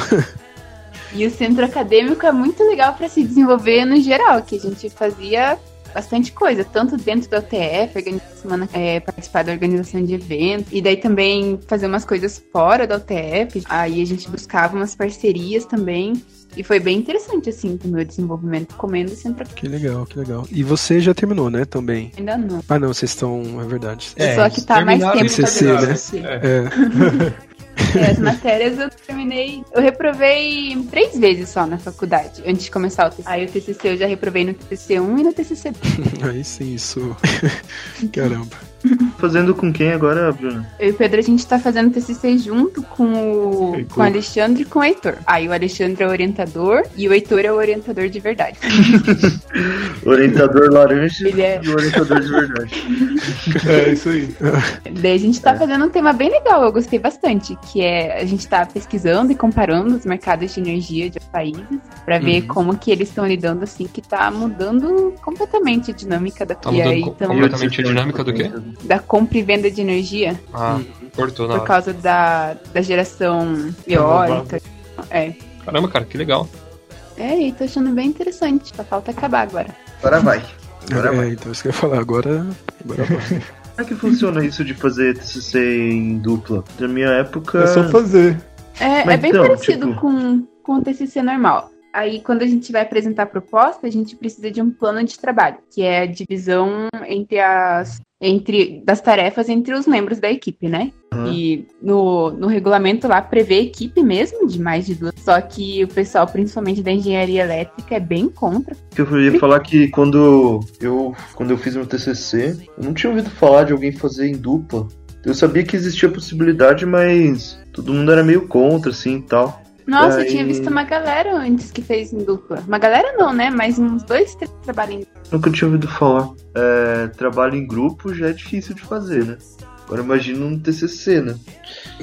E o centro acadêmico é muito legal para se desenvolver no geral, que a gente fazia bastante coisa, tanto dentro da UTF, organizar semana, é, participar da organização de eventos, e daí também fazer umas coisas fora da UTF. Aí a gente buscava umas parcerias também. E foi bem interessante, assim, o meu desenvolvimento comendo centro que legal, que legal. E você já terminou, né, também? Ainda não. Ah, não, vocês estão, é verdade. É, Só que tá mais tempo em CC, fazendo né? É, É, (laughs) (laughs) (laughs) as matérias eu terminei. Eu reprovei três vezes só na faculdade, antes de começar o TCC. Aí o TCC eu já reprovei no TCC 1 e no TCC 2. (laughs) aí sim, isso. (laughs) Caramba. (laughs) Fazendo com quem agora, Bruna? Eu e o Pedro, a gente tá fazendo TCC junto com o, com o Alexandre e com o Heitor. Aí o Alexandre é o orientador e o Heitor é o orientador de verdade. (laughs) Orientador laranja Ele é- e o orientador de verdade. (laughs) É isso aí. Daí a gente tá fazendo um tema bem legal, eu gostei bastante, que é a gente tá pesquisando e comparando os mercados de energia de países pra ver Uhum. como que eles estão lidando assim, que tá mudando completamente a dinâmica da Tá e mudando aí co- tão- completamente a dinâmica do quê? Da compra e venda de energia Ah, cortou na por causa da, da geração eólica. É. Caramba, cara, que legal. É, e tô achando bem interessante. Só falta acabar agora. Agora vai. Agora vai. É, então isso que eu ia falar, agora. Agora vai. Como é que funciona isso de fazer TCC em dupla? Na minha época. É só fazer. É, é bem então, parecido tipo- com, com o TCC normal. Aí, quando a gente vai apresentar a proposta, a gente precisa de um plano de trabalho, que é a divisão entre as entre das tarefas entre os membros da equipe, né? Uhum. E no, no regulamento lá prevê equipe mesmo de mais de duas, só que o pessoal, principalmente da engenharia elétrica, é bem contra. Eu ia falar que quando eu, quando eu fiz meu TCC, eu não tinha ouvido falar de alguém fazer em dupla. Eu sabia que existia a possibilidade, mas todo mundo era meio contra, assim, e tal. Nossa, eu Daí- tinha visto uma galera antes que fez em dupla. Uma galera não, né? Mas uns dois, três trabalham em Nunca tinha ouvido falar. É, trabalho em grupo já é difícil de fazer, né? Agora imagina um TCC, né?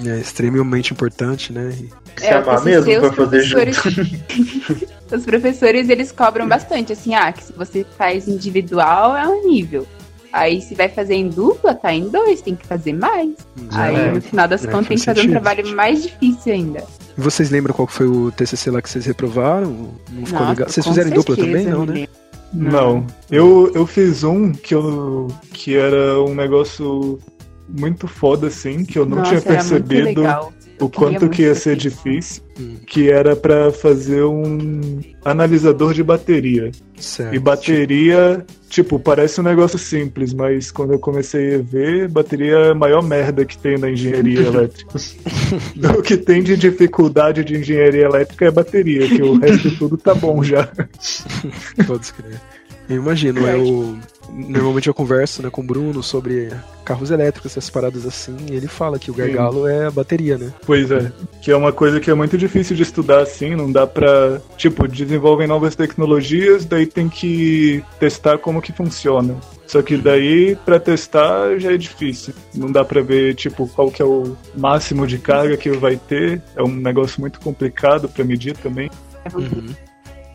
É extremamente importante, né? E- Se É, o amar TCC, mesmo pra os fazer junto. professores- (laughs) Os professores, eles cobram bastante, assim, ah, que se você faz individual é um nível. Aí se vai fazer em dupla, tá em dois, tem que fazer mais. Aí É. no final das É, contas tem que fazer um sentido. trabalho mais difícil ainda. E vocês lembram qual foi o TCC lá que vocês reprovaram? Não ficou Nossa, legal? Vocês fizeram em dupla também, não, né? lembro. Não. Eu, eu fiz um que, eu, que era um negócio muito foda, assim, que eu não Nossa, tinha era muito percebido legal. O queria quanto que ia ser difícil, Hum. que era pra fazer um analisador de bateria. Certo. E bateria, tipo, parece um negócio simples, mas quando eu comecei a ver, bateria é a maior merda que tem na engenharia (laughs) elétrica. o que tem de dificuldade de engenharia elétrica é bateria, que o resto de tudo tá bom já. (laughs) Pode escrever. Eu imagino, eu normalmente eu converso né, com o Bruno sobre carros elétricos, essas paradas assim, e ele fala que o gargalo é a bateria, né? Pois é, que é uma coisa que é muito difícil de estudar assim, não dá pra. Tipo, desenvolvem novas tecnologias, daí tem que testar como que funciona. Só que daí, pra testar, já é difícil. Não dá pra ver, tipo, qual que é o máximo de carga que vai ter. É um negócio muito complicado pra medir também. Uhum.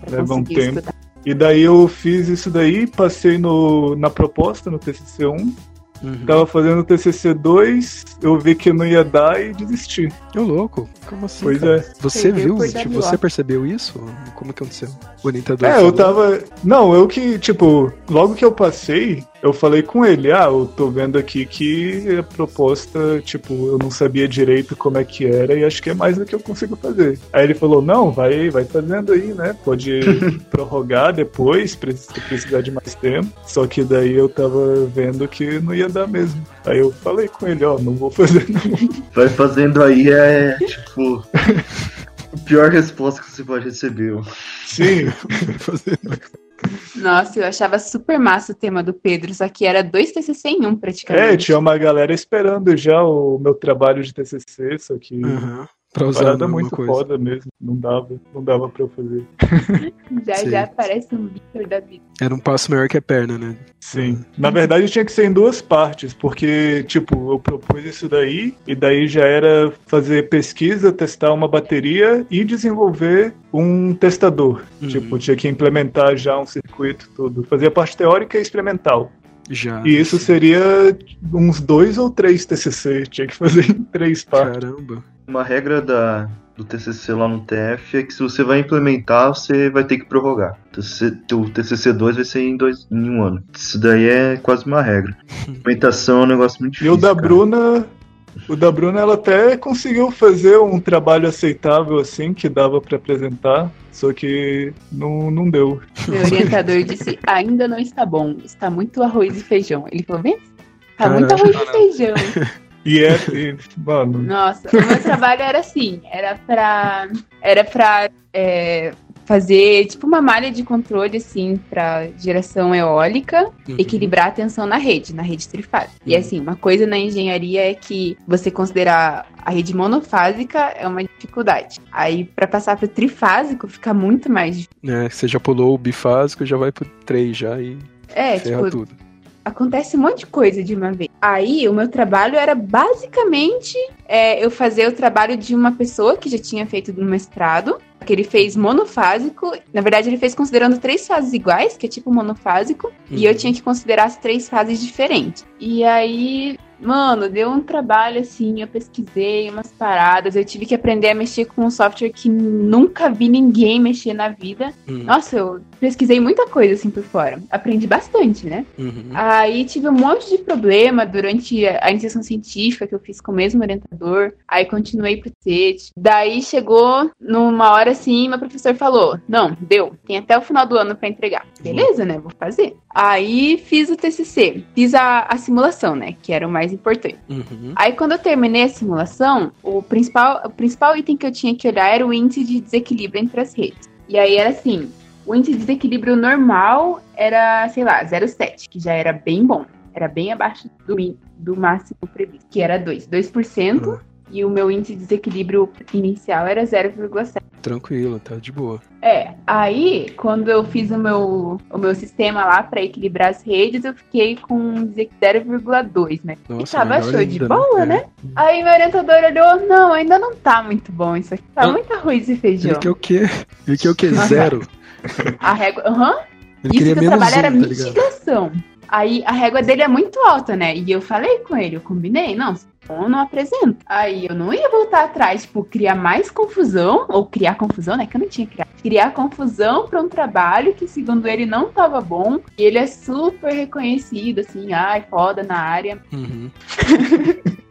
Pra Leva um conseguir tempo. estudar. E daí eu fiz isso daí, passei no, na proposta, no TCC1. Uhum. Tava fazendo o TCC2, eu vi que não ia dar e desisti. Ô, louco, como assim? Pois cara? é. Você viu? Tipo, você percebeu isso? Como que aconteceu? O orientador. É, falou? eu tava. Não, eu que, tipo, logo que eu passei, eu falei com ele, ah, eu tô vendo aqui que a proposta, tipo, eu não sabia direito como é que era e acho que é mais do que eu consigo fazer. Aí ele falou, não, vai, vai fazendo aí, né? Pode (laughs) prorrogar depois, se precisar de mais tempo. Só que daí eu tava vendo que não ia dar mesmo. Aí eu falei com ele, ó, não vou (laughs) fazer não. Vai fazendo aí é tipo. (laughs) a pior resposta que você pode receber. ó. Sim, Nossa, eu achava super massa o tema do Pedro, só que era dois TCC em um praticamente. é, tinha uma galera esperando já o meu trabalho de TCC, só que Aham. Pra usar parada muito coisa. foda mesmo, não dava, não dava pra eu fazer. (laughs) Já Sim. já parece um Victor da vida. Era um passo maior que a perna, né? Sim. Na verdade tinha que ser em duas partes, porque, tipo, eu propus isso daí, e daí já era fazer pesquisa, testar uma bateria e desenvolver um testador. Uhum. Tipo, tinha que implementar já um circuito todo. Fazia a parte teórica e experimental. Já. E isso seria uns dois ou três TCC, tinha que fazer em três partes. Caramba. Uma regra da, do TCC lá no TF é que se você vai implementar, você vai ter que prorrogar. O TCC, o TCC2 vai ser em, dois, em um ano. Isso daí é quase uma regra. (laughs) Implementação é um negócio muito E difícil. o da cara. Bruna, o da Bruna ela até conseguiu fazer um trabalho aceitável assim, que dava pra apresentar, só que não, não deu. Meu orientador disse: ainda não está bom, está muito arroz e feijão. Ele falou: vem, tá muito arroz e (laughs) feijão. E é, e, mano, Nossa, o meu trabalho era assim: era pra, era pra é, fazer tipo uma malha de controle assim pra geração eólica, Uhum. equilibrar a tensão na rede, na rede trifásica. E assim, uma coisa na engenharia é que você considerar a rede monofásica é uma dificuldade. Aí pra passar pro trifásico fica muito mais difícil. É, você já pulou o bifásico, já vai pro 3 já e É, ferra tipo, tudo. Acontece um monte de coisa de uma vez. Aí, o meu trabalho era basicamente é, eu fazer o trabalho de uma pessoa que já tinha feito no mestrado, que ele fez monofásico. Na verdade, ele fez considerando três fases iguais, que é tipo monofásico, e eu Uhum. tinha que considerar as três fases diferentes. E aí, Mano, deu um trabalho assim, eu pesquisei umas paradas, eu tive que aprender a mexer com um software que nunca vi ninguém mexer na vida. Hum. Nossa, eu pesquisei muita coisa assim por fora. Aprendi bastante, né? Uhum. Aí tive um monte de problema durante a iniciação científica que eu fiz com o mesmo orientador. Aí continuei pro CET. Daí chegou numa hora assim, meu professor falou: Não, deu, tem até o final do ano pra entregar. Beleza, né? Vou fazer. Aí fiz o TCC, fiz a, a simulação, né? Que era o mais importante. Uhum. Aí quando eu terminei a simulação, o principal, o principal item que eu tinha que olhar era o índice de desequilíbrio entre as redes. E aí era assim, o índice de desequilíbrio normal era, sei lá, 0,7, que já era bem bom. Era bem abaixo do, do máximo previsto, que era 2. 2%, Uhum. E o meu índice de desequilíbrio inicial era 0,7. Tranquilo, tá de boa. É, aí quando eu fiz o meu, o meu sistema lá pra equilibrar as redes, eu fiquei com um dese- 0,2, né? Nossa, e tava show de ainda, bola, É. né? Aí meu orientador olhou, não, ainda não tá muito bom isso aqui. Tá Ah. muito arroz e feijão. Ele quer o quê? Ele quer o quê? (laughs) Zero. A régua. Aham. Ele Isso que menos trabalho um, era tá ligado? Aí a régua dele é muito alta, né? E eu falei com ele, eu combinei, não, eu não apresento. Aí eu não ia voltar atrás, tipo, criar mais confusão, ou criar confusão, né? Que eu não tinha criado. Criar confusão pra um trabalho que, segundo ele, não tava bom. E ele é super reconhecido, assim, ai, foda na área. Uhum. (laughs)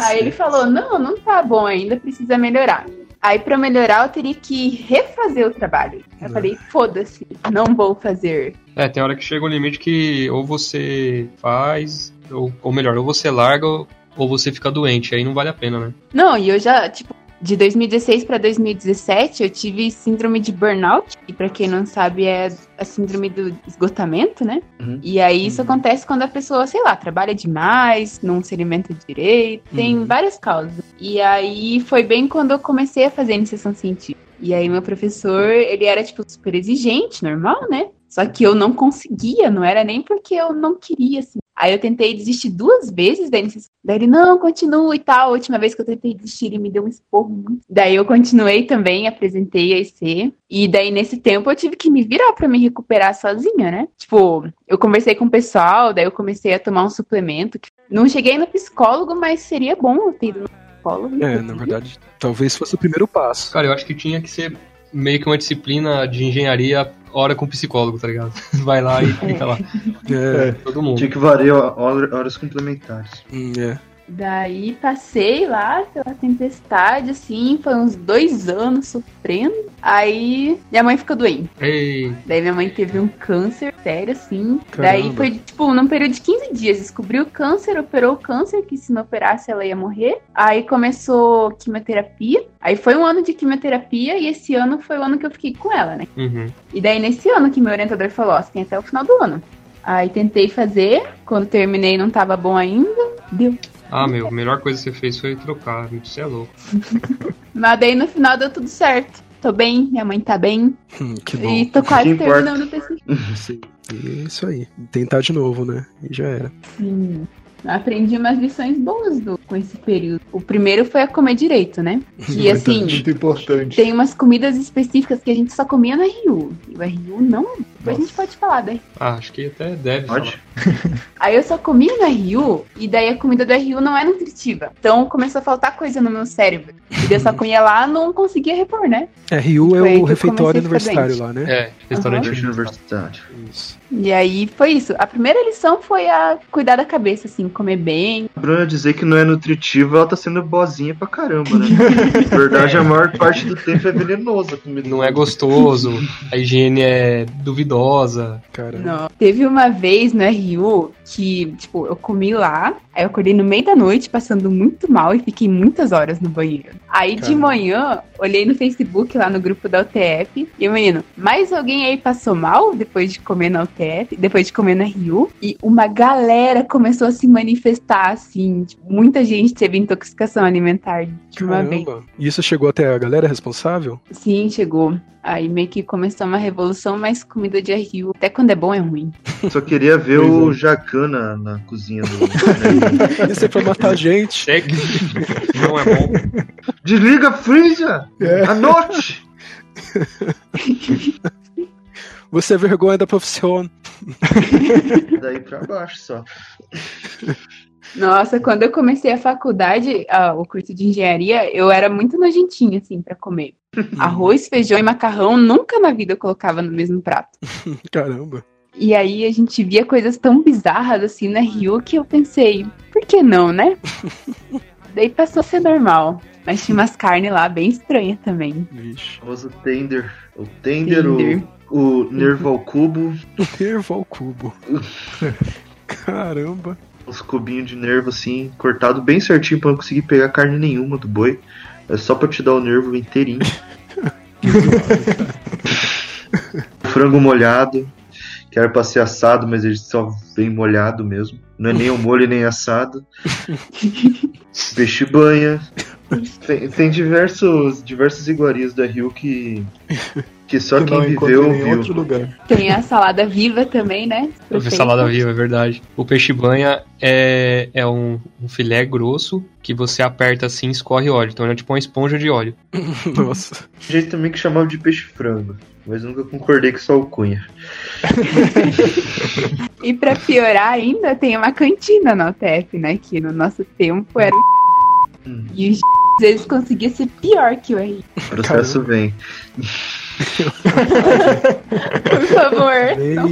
Aí ele falou: não, não tá bom ainda, precisa melhorar. Aí pra melhorar eu teria que refazer o trabalho. Eu Uhum. falei: foda-se, não vou fazer. É, tem hora que chega um limite que ou você faz, ou, ou melhor, ou você larga ou você fica doente. Aí não vale a pena, né? Não, e eu já, tipo, de 2016 pra 2017 eu tive síndrome de burnout, e pra quem não sabe é a síndrome do esgotamento, né? Uhum. E aí isso acontece quando a pessoa, sei lá, trabalha demais, não se alimenta direito, tem Uhum. várias causas. E aí foi bem quando eu comecei a fazer iniciação científica. E aí meu professor, ele era tipo super exigente, normal, né? Só que eu não conseguia, não era nem porque eu não queria, assim. Aí eu tentei desistir duas vezes da iniciação. Daí ele, não, continua e tal. A última vez que eu tentei desistir, ele me deu um esporro muito. Daí eu continuei também, apresentei a IC. E daí nesse tempo eu tive que me virar pra me recuperar sozinha, né? Tipo, eu conversei com o pessoal, daí eu comecei a tomar um suplemento. Não cheguei no psicólogo, mas seria bom eu ter ido no psicólogo. É, na verdade, talvez fosse o primeiro passo. Cara, eu acho que tinha que ser meio que uma disciplina de engenharia hora com psicólogo, tá ligado? (laughs) Vai lá e fica lá. É, Todo mundo. Tinha que variar hora- horas complementares. é. Daí passei lá pela tempestade, assim, foi uns dois anos sofrendo. Aí minha mãe ficou doente. Ei, Daí minha mãe teve um câncer sério, assim. Caramba. Daí foi, tipo, num período de 15 dias. Descobriu o câncer, operou o câncer, que se não operasse ela ia morrer. Aí começou quimioterapia. Aí foi um ano de quimioterapia e esse ano foi o ano que eu fiquei com ela, né? uhum. E daí nesse ano que meu orientador falou, ó, você tem até o final do ano. Aí tentei fazer, quando terminei não tava bom ainda, deu. Ah, meu, a melhor coisa que você fez foi trocar. Você é louco. (laughs) Mas daí no final deu tudo certo. Tô bem, minha mãe tá bem. Hum, que E bom. tô quase terminando o TCC. (laughs) Sim. Isso aí. Tentar de novo, né? E já era. Sim. Aprendi umas lições boas do, com esse período. O primeiro foi a comer direito, né? Que assim, Muito importante. tem umas comidas específicas que a gente só comia no RU. E o RU não. Depois a gente pode falar, né? Ah, acho que até deve. Pode? (laughs) Aí eu só comia no RU e daí a comida do RU não é nutritiva. Então começou a faltar coisa no meu cérebro. E daí eu só comia lá não conseguia repor, né? É, Rio é o refeitório universitário lá, né? É, restaurante. Universidade universitário. Isso. E aí foi isso. A primeira lição foi a cuidar da cabeça, assim, comer bem. A Bruna dizer que não é nutritiva, ela tá sendo boazinha pra caramba, né? (laughs) Na verdade, a maior parte do tempo é venenosa a comida. Não é gostoso, a higiene é duvidosa. Cara. Não. Teve uma vez no RU que, tipo, eu comi lá, aí eu acordei no meio da noite passando muito mal e fiquei muitas horas no banheiro. Aí de Caramba. manhã, olhei no Facebook lá no grupo da UTF e o menino, mais alguém aí passou mal depois de comer na UTF, depois de comer no RU? E uma galera começou a se manifestar assim, tipo, muita gente teve intoxicação alimentar de uma vez. Caramba. E isso chegou até a galera responsável? Sim, chegou. Aí meio que começou uma revolução, mas comida de RU, até quando é bom, é ruim. Só queria ver Pois o é. Jacan na, na cozinha do. (laughs) Isso é pra matar a gente. Cheque. Não é bom. Desliga a freezer! É. Anote! (laughs) Você é vergonha da profissão. (laughs) Daí pra baixo só. Nossa, quando eu comecei a faculdade, ah, o curso de engenharia, eu era muito nojentinha, assim, pra comer. (laughs) Arroz, feijão e macarrão, nunca na vida eu colocava no mesmo prato. (laughs) Caramba. E aí a gente via coisas tão bizarras, assim, na Rio, que eu pensei, por que não, né? (laughs) Daí passou a ser normal. Mas tinha umas carnes lá bem estranhas também. Vixe. O famoso tender. O tender, o, Tender. o nervo ao cubo, Nervo ao cubo. Caramba. os cubinhos de nervo assim, cortado bem certinho pra não conseguir pegar carne nenhuma do boi. É só pra te dar o nervo inteirinho. (laughs) Frango molhado, que era pra ser assado, mas ele só vem molhado mesmo. Não é nem o molho nem assado. (laughs) Peixe banha. Tem, tem diversos, diversas iguarias da Rio que, que só que quem viveu em viu. outro lugar. Tem a salada viva também, né? Eu vi salada viva, é verdade. O peixe banha é, é um, um filé grosso que você aperta assim e escorre óleo. Então ele é tipo uma esponja de óleo. (laughs) Nossa. Tem gente também que chamava de peixe frango. Mas nunca concordei com essa alcunha. (laughs) E pra piorar ainda, tem uma cantina na UTF, né? Que no nosso tempo era o Hum. E os (laughs) às vezes conseguia ser pior que o RI. O processo vem. Por favor, (laughs) não.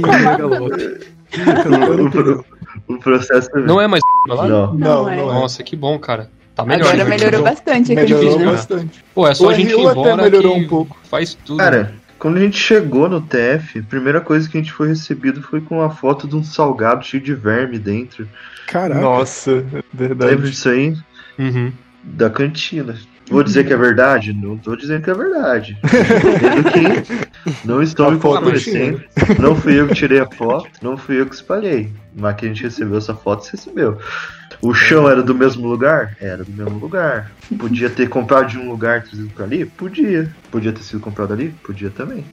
O, o processo vem. Não é mais lá? Não. Não, Não, é. não é. Nossa, que bom, cara. Tá melhor. Agora né? melhorou bastante a Melhorou difícil, né? bastante. Pô, é só O a gente ir embora melhorou que um pouco. faz tudo. Cara, quando a gente chegou no TF, a primeira coisa que a gente foi recebido foi com uma foto de um salgado cheio de verme dentro. Caraca. Nossa, é Lembra verdade. disso aí? Uhum. Da cantina. Vou dizer que é verdade? Não tô dizendo que é verdade. Dizendo que não estou A me foto comprometendo. Não fui eu que tirei a foto, não fui eu que espalhei. Mas que a gente recebeu essa foto, você recebeu. O chão era do mesmo lugar? Era do mesmo lugar. Podia ter comprado de um lugar e trazido pra ali? Podia. Podia ter sido comprado ali? Podia também.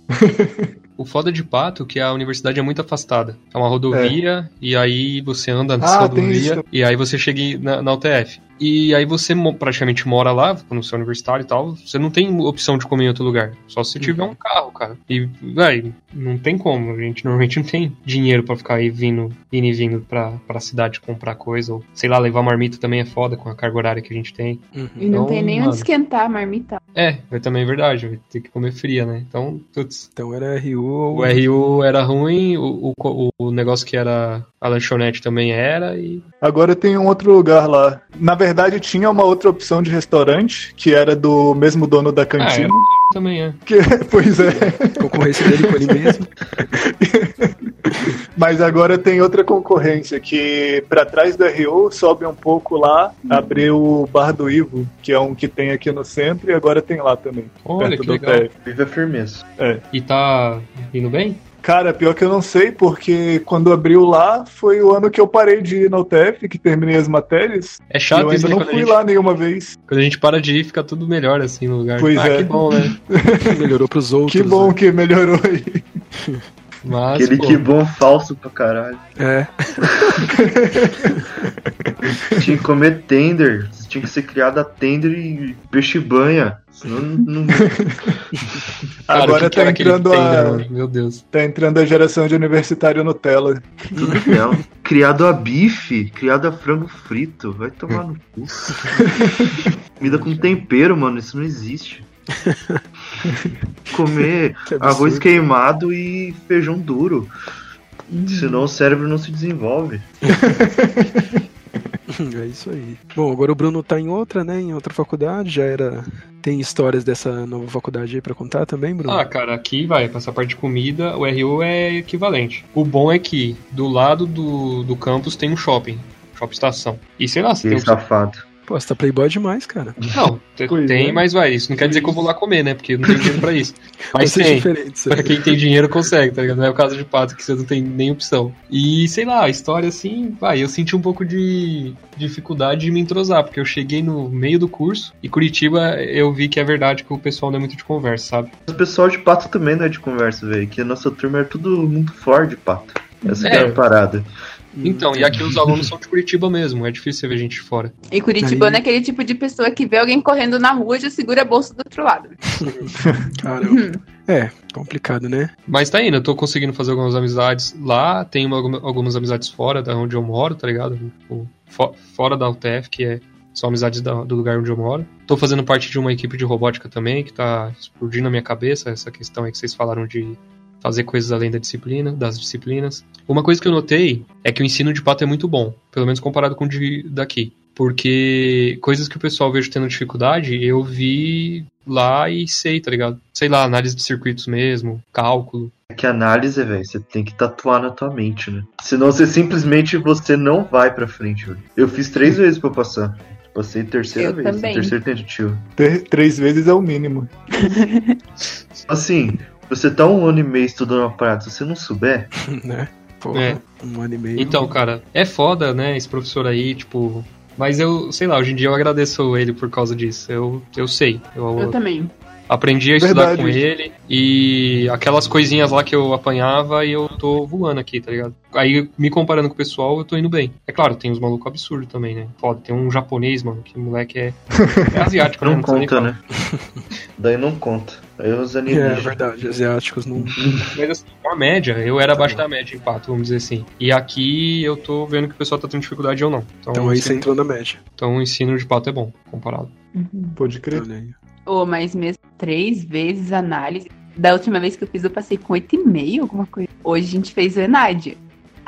O foda de Pato é que a universidade é muito afastada. É uma rodovia, e aí você anda nessa Ah, rodovia, e aí você chega na, na UTF. E aí você praticamente mora lá, quando você é universitário e tal, você não tem opção de comer em outro lugar. Só se tiver um carro, cara. E, véi, não tem como. A gente normalmente não tem dinheiro pra ficar aí vindo, indo e vindo pra, pra cidade comprar coisa. Ou, sei lá, levar marmita também é foda com a carga horária que a gente tem. Uhum. E não Então, tem nem mano. onde esquentar a marmita. É, é também verdade, vai ter que comer fria, né? Então, putz, Então era RU ou. o RU era ruim, o, o, o negócio que era a lanchonete também era, e Agora tem um outro lugar lá. Na verdade, tinha uma outra opção de restaurante, que era do mesmo dono da cantina. também é. Que, (laughs) pois é. Concorrência dele com ele mesmo. (laughs) Mas agora tem outra concorrência, que pra trás da Rio sobe um pouco lá, abriu o Bar do Ivo, que é um que tem aqui no centro, e agora tem lá também. Olha perto que do legal. TF. Vive a firmeza. E tá indo bem? Cara, pior que eu não sei, porque quando abriu lá foi o ano que eu parei de ir na UTF, que terminei as matérias. É e chato eu isso, ainda né? não fui gente, lá nenhuma vez. quando a gente para de ir, fica tudo melhor assim no lugar. Pois ah, é. que bom, né? (laughs) Melhorou pros outros. Que bom né? que melhorou aí. Mas, Aquele pô, que bom falso pra caralho. É. (laughs) Tinha que comer tender. Tinha que ser criado a tender e peixe banha. Senão não. (laughs) cara, Agora tá entrando tender, a- mano? Meu Deus. Tá entrando a geração de universitário Nutella. Não. Criado a bife, criado a frango frito. Vai tomar no cu. Comida com tempero, mano. Isso não existe. Comer (laughs) Que arroz queimado e feijão duro. Senão o cérebro não se desenvolve. (laughs) (laughs) É isso aí. Bom, agora o Bruno tá em outra, né? Em outra faculdade, já era. Tem histórias dessa nova faculdade aí pra contar também, Bruno? Ah, cara, aqui vai, pra essa parte de comida, o RU é equivalente. O bom é que do lado do, do campus tem um shopping, shopping estação. E sei lá, você Que tem um safado. Pô, você tá playboy demais, cara. Não, tem, é. mas vai, isso não quer dizer que eu vou lá comer, né? Porque eu não tenho dinheiro pra isso. (laughs) Mas tem. diferentes. Pra quem tem dinheiro consegue, tá ligado? Não é o caso de Pato, que você não tem nem opção. E, sei lá, a história assim, vai, eu senti um pouco de dificuldade de me entrosar, porque eu cheguei no meio do curso e Curitiba eu vi que é verdade que o pessoal não é muito de conversa, sabe? O pessoal de pato também não é de conversa, velho. Que a nossa turma é tudo muito forte de pato. Essa É. que é a parada. Então, e aqui os alunos são de Curitiba mesmo, é difícil você ver gente de fora. E Curitibano Aí- é aquele tipo de pessoa que vê alguém correndo na rua e já segura a bolsa do outro lado. (laughs) Caramba. É, complicado, né? Mas tá indo, eu tô conseguindo fazer algumas amizades lá, tenho alguma- algumas amizades fora da onde eu moro, tá ligado? Tipo, fo- fora da UTF, que é são amizades do lugar onde eu moro. Tô fazendo parte de uma equipe de robótica também, que tá explodindo na minha cabeça, essa questão aí que vocês falaram de fazer coisas além da disciplina, das disciplinas. Uma coisa que eu notei é que o ensino de pato é muito bom, pelo menos comparado com o de daqui. Porque coisas que o pessoal vejo tendo dificuldade, eu vi lá e sei, tá ligado? Sei lá, análise de circuitos mesmo, cálculo. É que análise, velho, você tem que tatuar na tua mente, né? Senão você simplesmente você não vai pra frente, velho. Eu fiz três vezes pra passar. Passei terceira Eu vez, também. terceira tentativa. Ter- três vezes é o mínimo. Assim, você tá um ano e meio estudando uma parada, se você não souber, (laughs) né? Porra, É. um ano e meio. Então, cara, é foda, né, esse professor aí, tipo. Mas eu, sei lá, hoje em dia eu agradeço ele por causa disso. Eu, eu sei. Eu, Eu também. aprendi a estudar Verdade. com ele e aquelas coisinhas lá que eu apanhava e eu tô voando aqui, tá ligado? Aí, me comparando com o pessoal, eu tô indo bem. É claro, tem uns malucos absurdos também, né? Foda, tem um japonês, mano, que moleque é, é (laughs) asiático, né? não precisa nem conta, né? (laughs) Daí não conta. Aí os É alienígenas. verdade, asiáticos não. Mas assim, a média, eu era abaixo da média em pato, vamos dizer assim. E aqui eu tô vendo que o pessoal tá tendo dificuldade ou não. Então, Então aí você entrou na média. então o ensino de pato é bom, comparado. Pode crer. Olha aí. Ô, mas mesmo três vezes análise. Da última vez que eu fiz, eu passei com 8,5, alguma coisa. Hoje a gente fez o Enad.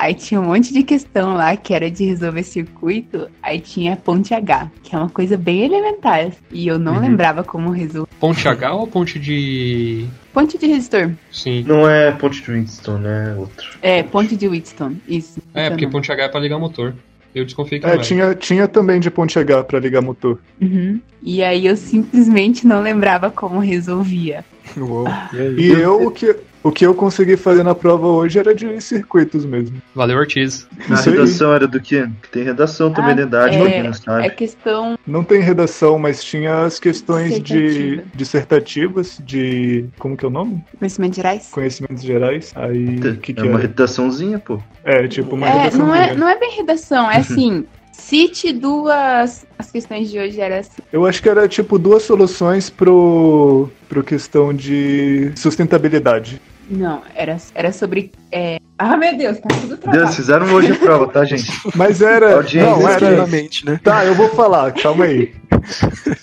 Aí tinha um monte de questão lá que era de resolver circuito. Aí tinha ponte H, que é uma coisa bem elementar. E eu não Uhum. lembrava como resolver. Ponte H ou ponte de. Ponte de resistor. Sim. Não é Ponte de Winston, é outro. É, ponte de Wheatstone. Isso. É, porque não. ponte H é pra ligar motor. Eu desconfiei que É, era. tinha, tinha também de ponte H pra ligar motor. Uhum. E aí eu simplesmente não lembrava como resolvia. Uou, e aí? E eu, o que, o que eu consegui fazer na prova hoje era de circuitos mesmo. Valeu, Ortiz. A Isso aí. redação era do quê? Que tem redação também Ah, da idade, é- não sabe. É questão. Não tem redação, mas tinha as questões de Dissertativa. dissertativas, de. Como que é o nome? Conhecimentos gerais? Conhecimentos gerais. Aí. O que, que é uma é? redaçãozinha, pô. É, tipo uma É, redação. não é, não é bem redação, é (laughs) assim. Cite duas. As questões de hoje era assim. Eu acho que era tipo duas soluções pro, pro questão de sustentabilidade. Não, era, era sobre. é, Ah, meu Deus, tá tudo Deus, travado. fizeram hoje a prova, tá, gente? Mas era. Audiência não, era. Né? Tá, eu vou falar, calma aí.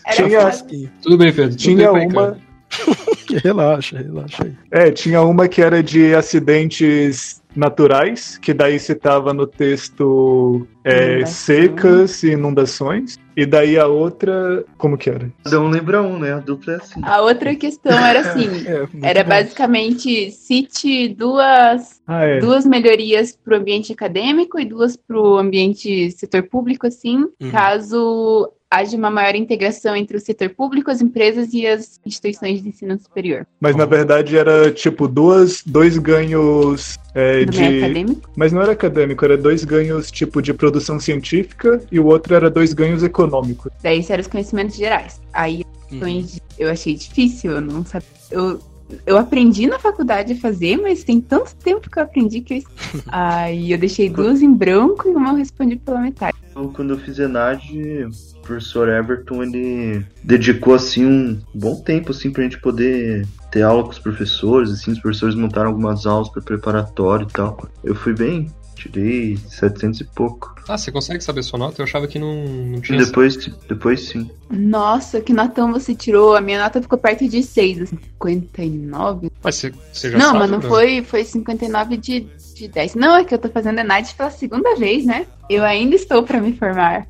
Era tinha- sobre- Tudo bem, Pedro. Tinha bem, uma. (laughs) Relaxa, relaxa aí. É, tinha uma que era de acidentes naturais, que daí citava no texto é, secas e inundações. E daí a outra. Como que era? Cada um lembra um, né? A dupla é assim. A outra questão era assim. (laughs) É, Era bom. basicamente cite duas, Ah, é. duas melhorias para o ambiente acadêmico e duas para o ambiente setor público, assim, Uhum. caso haja uma maior integração entre o setor público, as empresas e as instituições de ensino superior. Mas na verdade era tipo duas, dois ganhos é, Do de. acadêmico? Mas não era acadêmico, era dois ganhos tipo de produção científica e o outro era dois ganhos econômicos. Daí isso eram os conhecimentos gerais. Aí Uhum. eu achei difícil, eu não sabia. Eu, eu aprendi na faculdade a fazer, mas tem tanto tempo que eu aprendi que eu. (laughs) Aí eu deixei duas em branco e uma eu respondi pela metade. Eu, quando eu fiz ENAD, o professor Everton, ele dedicou, assim, um bom tempo, assim, pra gente poder ter aula com os professores, assim, os professores montaram algumas aulas para preparatório e tal. Eu fui bem, tirei 700 e pouco. Ah, você consegue saber sua nota? Eu achava que não, não tinha. depois, depois sim. Nossa, que notão você tirou? A minha nota ficou perto de 6, assim, 59. Mas você, você já não, sabe, mas não foi, foi 59 de, de 10. Não, é que eu tô fazendo ENAD pela segunda vez, né? Eu ainda estou pra me formar.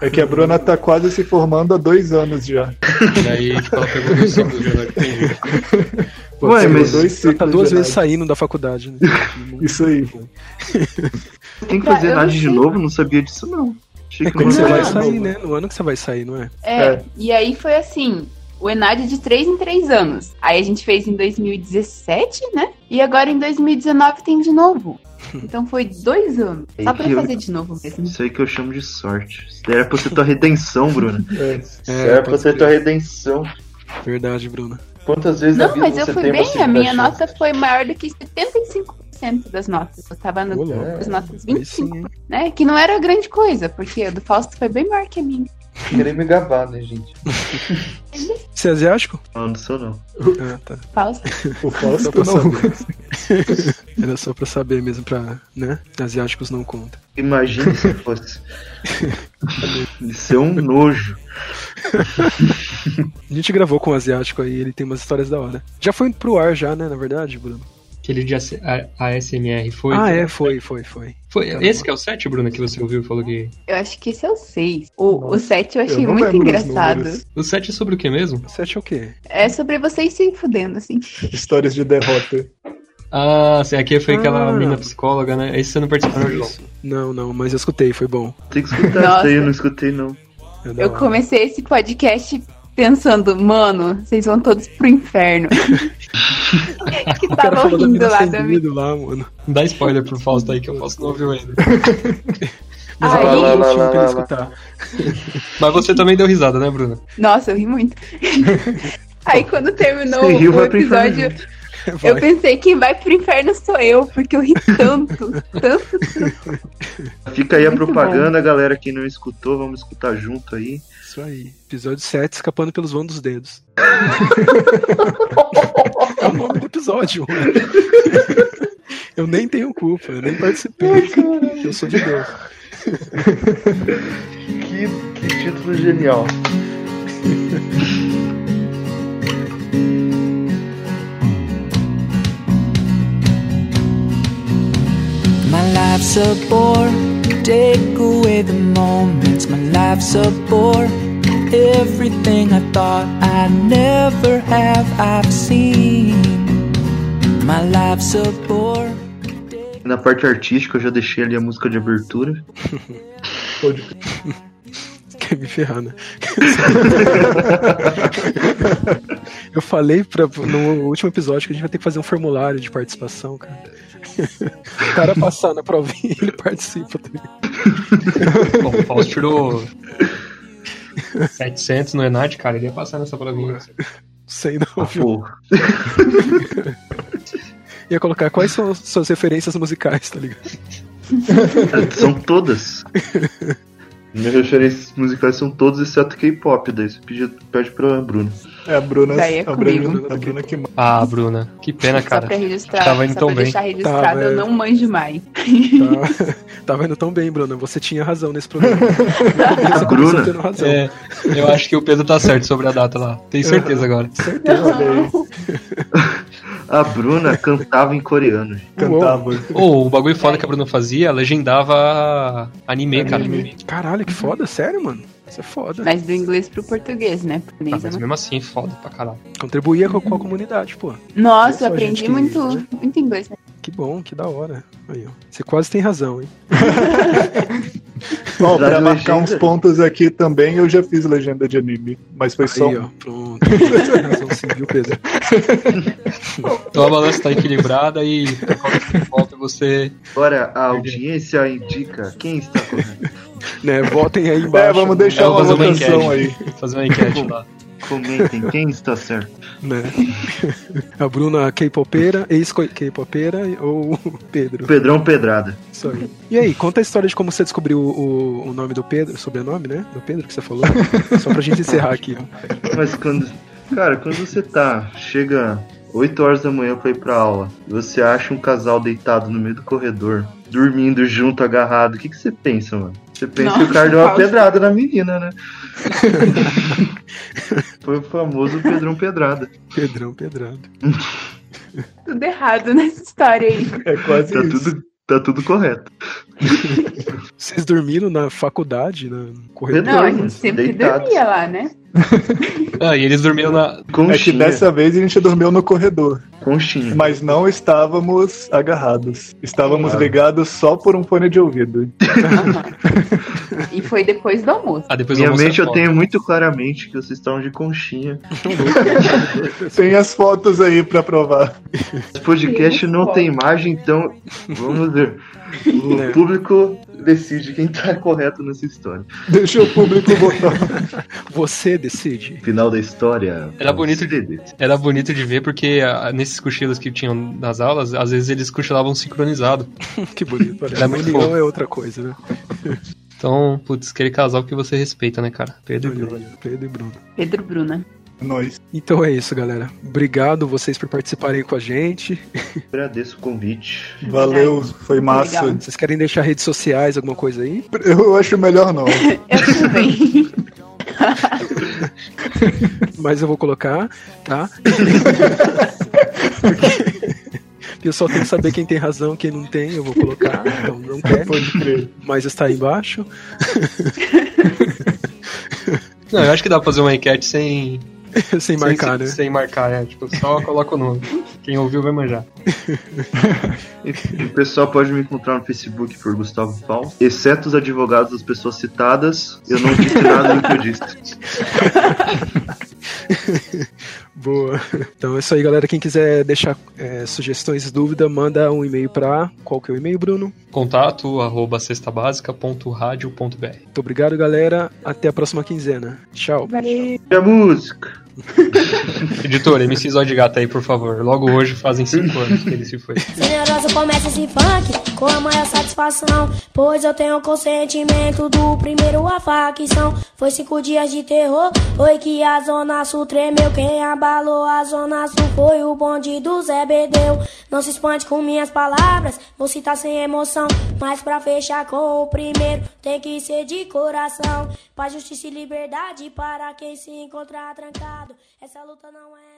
É que a Bruna tá quase se formando há dois anos já. E aí, tipo, ela pegou dois verdade. Entendi. Ué, Você mas dois Tá duas vezes saindo da faculdade, né? (laughs) Isso aí. (laughs) tem que Tá, fazer ENAD de novo, não sabia disso não. Achei É quando não você vai sair, né? No ano que você vai sair, não é? É, É. e aí foi assim, o ENAD de 3 em 3 anos. Aí a gente fez em 2017, né? E agora em 2019 tem de novo. (laughs) Então foi dois anos. Só pra eu- fazer de novo mesmo. Isso aí que eu chamo de sorte. Isso daí era pra ser tua redenção, Bruna. (laughs) É. Isso era pra ser tua redenção. Verdade, Bruna. Quantas vezes Não, mas eu fui bem, a minha nota foi maior do que 75% das notas. Eu tava no, louco. nas notas Aí sim, 25, hein? né? Que não era grande coisa, porque o do Fausto foi bem maior que a minha. Querer me gabar, né, gente? (laughs) Você é asiático? Não, não sou não. Ah, tá. Fausto. (laughs) O Só Fausto pra não. saber. (laughs) Era só pra saber mesmo, pra, né? Asiáticos não conta. Imagina se fosse. Isso é um nojo. A gente gravou com o asiático aí, ele tem umas histórias da hora. Já foi pro ar já, né, na verdade, Bruno? Aquele de ASMR foi. ah, é, foi, foi, foi. Foi esse que é o 7, Bruna, que você ouviu e falou que. Eu acho que esse é o 6. O, o 7 eu achei eu muito engraçado. O 7 é sobre o que mesmo? Sete é o quê? É sobre vocês se fudendo, assim. Histórias de derrota. Ah, sim, aqui foi aquela Ah. mina psicóloga, né? Esse você não participou, não, João. Não, não, mas eu escutei, foi bom. Tem que escutar Nossa. isso aí, eu não escutei não. É Eu hora. comecei esse podcast pensando, mano, vocês vão todos pro inferno. (laughs) que O cara tava da rindo lá da dedo lá, mano. Não dá spoiler pro Fausto aí que o Fausto não ouviu (laughs) ainda. Mas Aí- eu Lá, lá, não tinha lá, pra ele lá, escutar. (laughs) Mas você também deu risada, né, Bruna? Nossa, eu ri muito. Aí quando terminou Você riu, o vai pro inferno episódio, eu Vai. pensei quem vai pro inferno sou eu, porque eu ri tanto, tanto. Fica aí a propaganda, galera que não escutou, vamos escutar junto aí. Isso aí. Episódio 7, escapando pelos vãos dos dedos. (laughs) é o nome do episódio. Eu nem tenho culpa, eu nem participei. Eu sou de Deus. Que, que título genial. My life's a bore. Take away the moments. My life's a bore. Everything I thought I'd never have, I've seen. My life's a bore. Na parte artística eu já deixei ali a música de abertura. (laughs) Pode- (laughs) me ferrar, né? (laughs) Eu falei pra, no último episódio que a gente vai ter que fazer um formulário de participação, cara. O cara passar na provinha (laughs) ele participa também. Bom, o Fausto tirou 700 no Enad, cara, ele ia passar nessa provinha. Sei não, viu? Pô, Ia colocar quais são as suas referências musicais, tá ligado? são todas. Minhas referências musicais são todas, exceto K-pop. Daí você pede, pede pra Bruno. É a Bruna, Daí é a Bruna, comigo. a Bruna que manda. Ah, Bruna, que pena, Só cara. pra registrar, Tava indo só tão pra bem. deixar registrado, Tava, eu é. não manjo mais. Tá, (laughs) tava indo tão bem, Bruna. Você tinha razão nesse programa. Começou Bruna? É, eu acho que o Pedro tá certo sobre a data lá. Tenho certeza agora. (laughs) A Bruna cantava em coreano. gente. Cantava. (laughs) Ô, o bagulho foda que a Bruna fazia, legendava anime, cara. Caralho, que foda, sério, mano. Isso é foda. Mas do inglês pro português, né? Ah, Português, mas não- mesmo assim, foda pra caralho. Contribuía com, com a comunidade, pô. Nossa, aprendi que- muito, muito inglês. né? Que bom, que da hora. Aí, ó. Você quase tem razão, hein? Ó, Já pra marcar legenda? uns pontos aqui também, eu já fiz legenda de anime. Mas foi só. Aí, ó. Pronto. Você tem razão sim, viu, Pedro? (laughs) Então a balança tá equilibrada e volta você. Agora a audiência indica quem está correto. Né, votem aí embaixo. É, vamos deixar vou uma fazer uma votação aí. Fazer uma enquete lá. Comentem quem está certo. Né? A Bruna K-popeira, ex-K-popeira ou o Pedro. Pedrão Pedrada. Isso aí. E aí, conta a história de como você descobriu o, o nome do Pedro, sobrenome, né? Do Pedro que você falou. Só pra gente encerrar aqui. Mas quando. Cara, quando você tá. Chega 8 horas da manhã pra ir pra aula. E você acha um casal deitado no meio do corredor, dormindo junto, agarrado. O que, que você pensa, mano? Você pensa que Nossa, o cara deu uma Fausto. (laughs) pedrada na menina, né? (laughs) Foi o famoso Pedrão Pedrada. Pedrão Pedrado. Tudo errado nessa história aí. É quase Tá isso. tudo, tá tudo correto. Vocês dormiram na faculdade, na no corredor? Não, a gente sempre deitados. dormia lá, né? (laughs) Ah, e eles dormiam na. É que Conchinha. dessa vez a gente dormiu no corredor. Conchinha. Mas não estávamos agarrados. Estávamos Ah. ligados só por um fone de ouvido. (laughs) E foi depois do almoço. Ah, depois Minha almoço é mente eu foda. tenho muito claramente que vocês estavam de conchinha. (laughs) Tem as fotos aí pra provar. Esse podcast Sim, não foda. tem imagem, então vamos ver. O É. público decide quem tá correto nessa história. Deixa o público votar. (laughs) Você decide. Final da história. Era bonito de-. Era bonito de ver porque ah, nesses cochilos que tinham nas aulas, às vezes eles cochilavam sincronizado. (laughs) que bonito. Era a muito fofo. é outra coisa, né? Então, putz, aquele casal que você respeita, né, cara? Pedro e Bruno. Pedro e Bruno. Pedro Bruna. Nóis. Então é isso, galera. Obrigado vocês por participarem com a gente. (laughs) Agradeço o convite. Valeu, foi massa. Legal. Vocês querem deixar redes sociais, alguma coisa aí? Eu acho melhor não. (laughs) Eu também. (laughs) Mas eu vou colocar, tá? Porque o pessoal tem que saber quem tem razão, quem não tem, eu vou colocar, então não quer, Pode crer. mas está aí embaixo. Não, eu acho que dá pra fazer uma enquete sem. (laughs) Sem marcar, sem, né? Sem marcar, é. Tipo, só coloca o nome. Quem ouviu vai manjar. (laughs) O pessoal pode me encontrar no Facebook por Gustavo Fausto. Exceto os advogados das pessoas citadas, eu não disse nada do que eu disse. (laughs) Boa. Então é isso aí, galera. Quem quiser deixar é, sugestões dúvida, manda um e-mail pra. Qual que é o e-mail, Bruno? Contato arroba cestabásica.radio.br. Muito obrigado, galera. Até a próxima quinzena. Tchau. Valeu. E a música? (laughs) Editor, MC Zó de Gata aí, por favor. Logo hoje fazem cinco anos que ele se foi. Generosa começa esse funk com a maior satisfação. Pois eu tenho consentimento do primeiro a facção. Foi cinco dias de terror, foi que a Zona Sul tremeu. Quem abalou a Zona Sul foi o bonde do Zé Bedeu. Não se espante com minhas palavras, vou citar sem emoção. Mas pra fechar com o primeiro, tem que ser de coração. Paz, justiça e liberdade para quem se encontrar trancado. Essa luta não é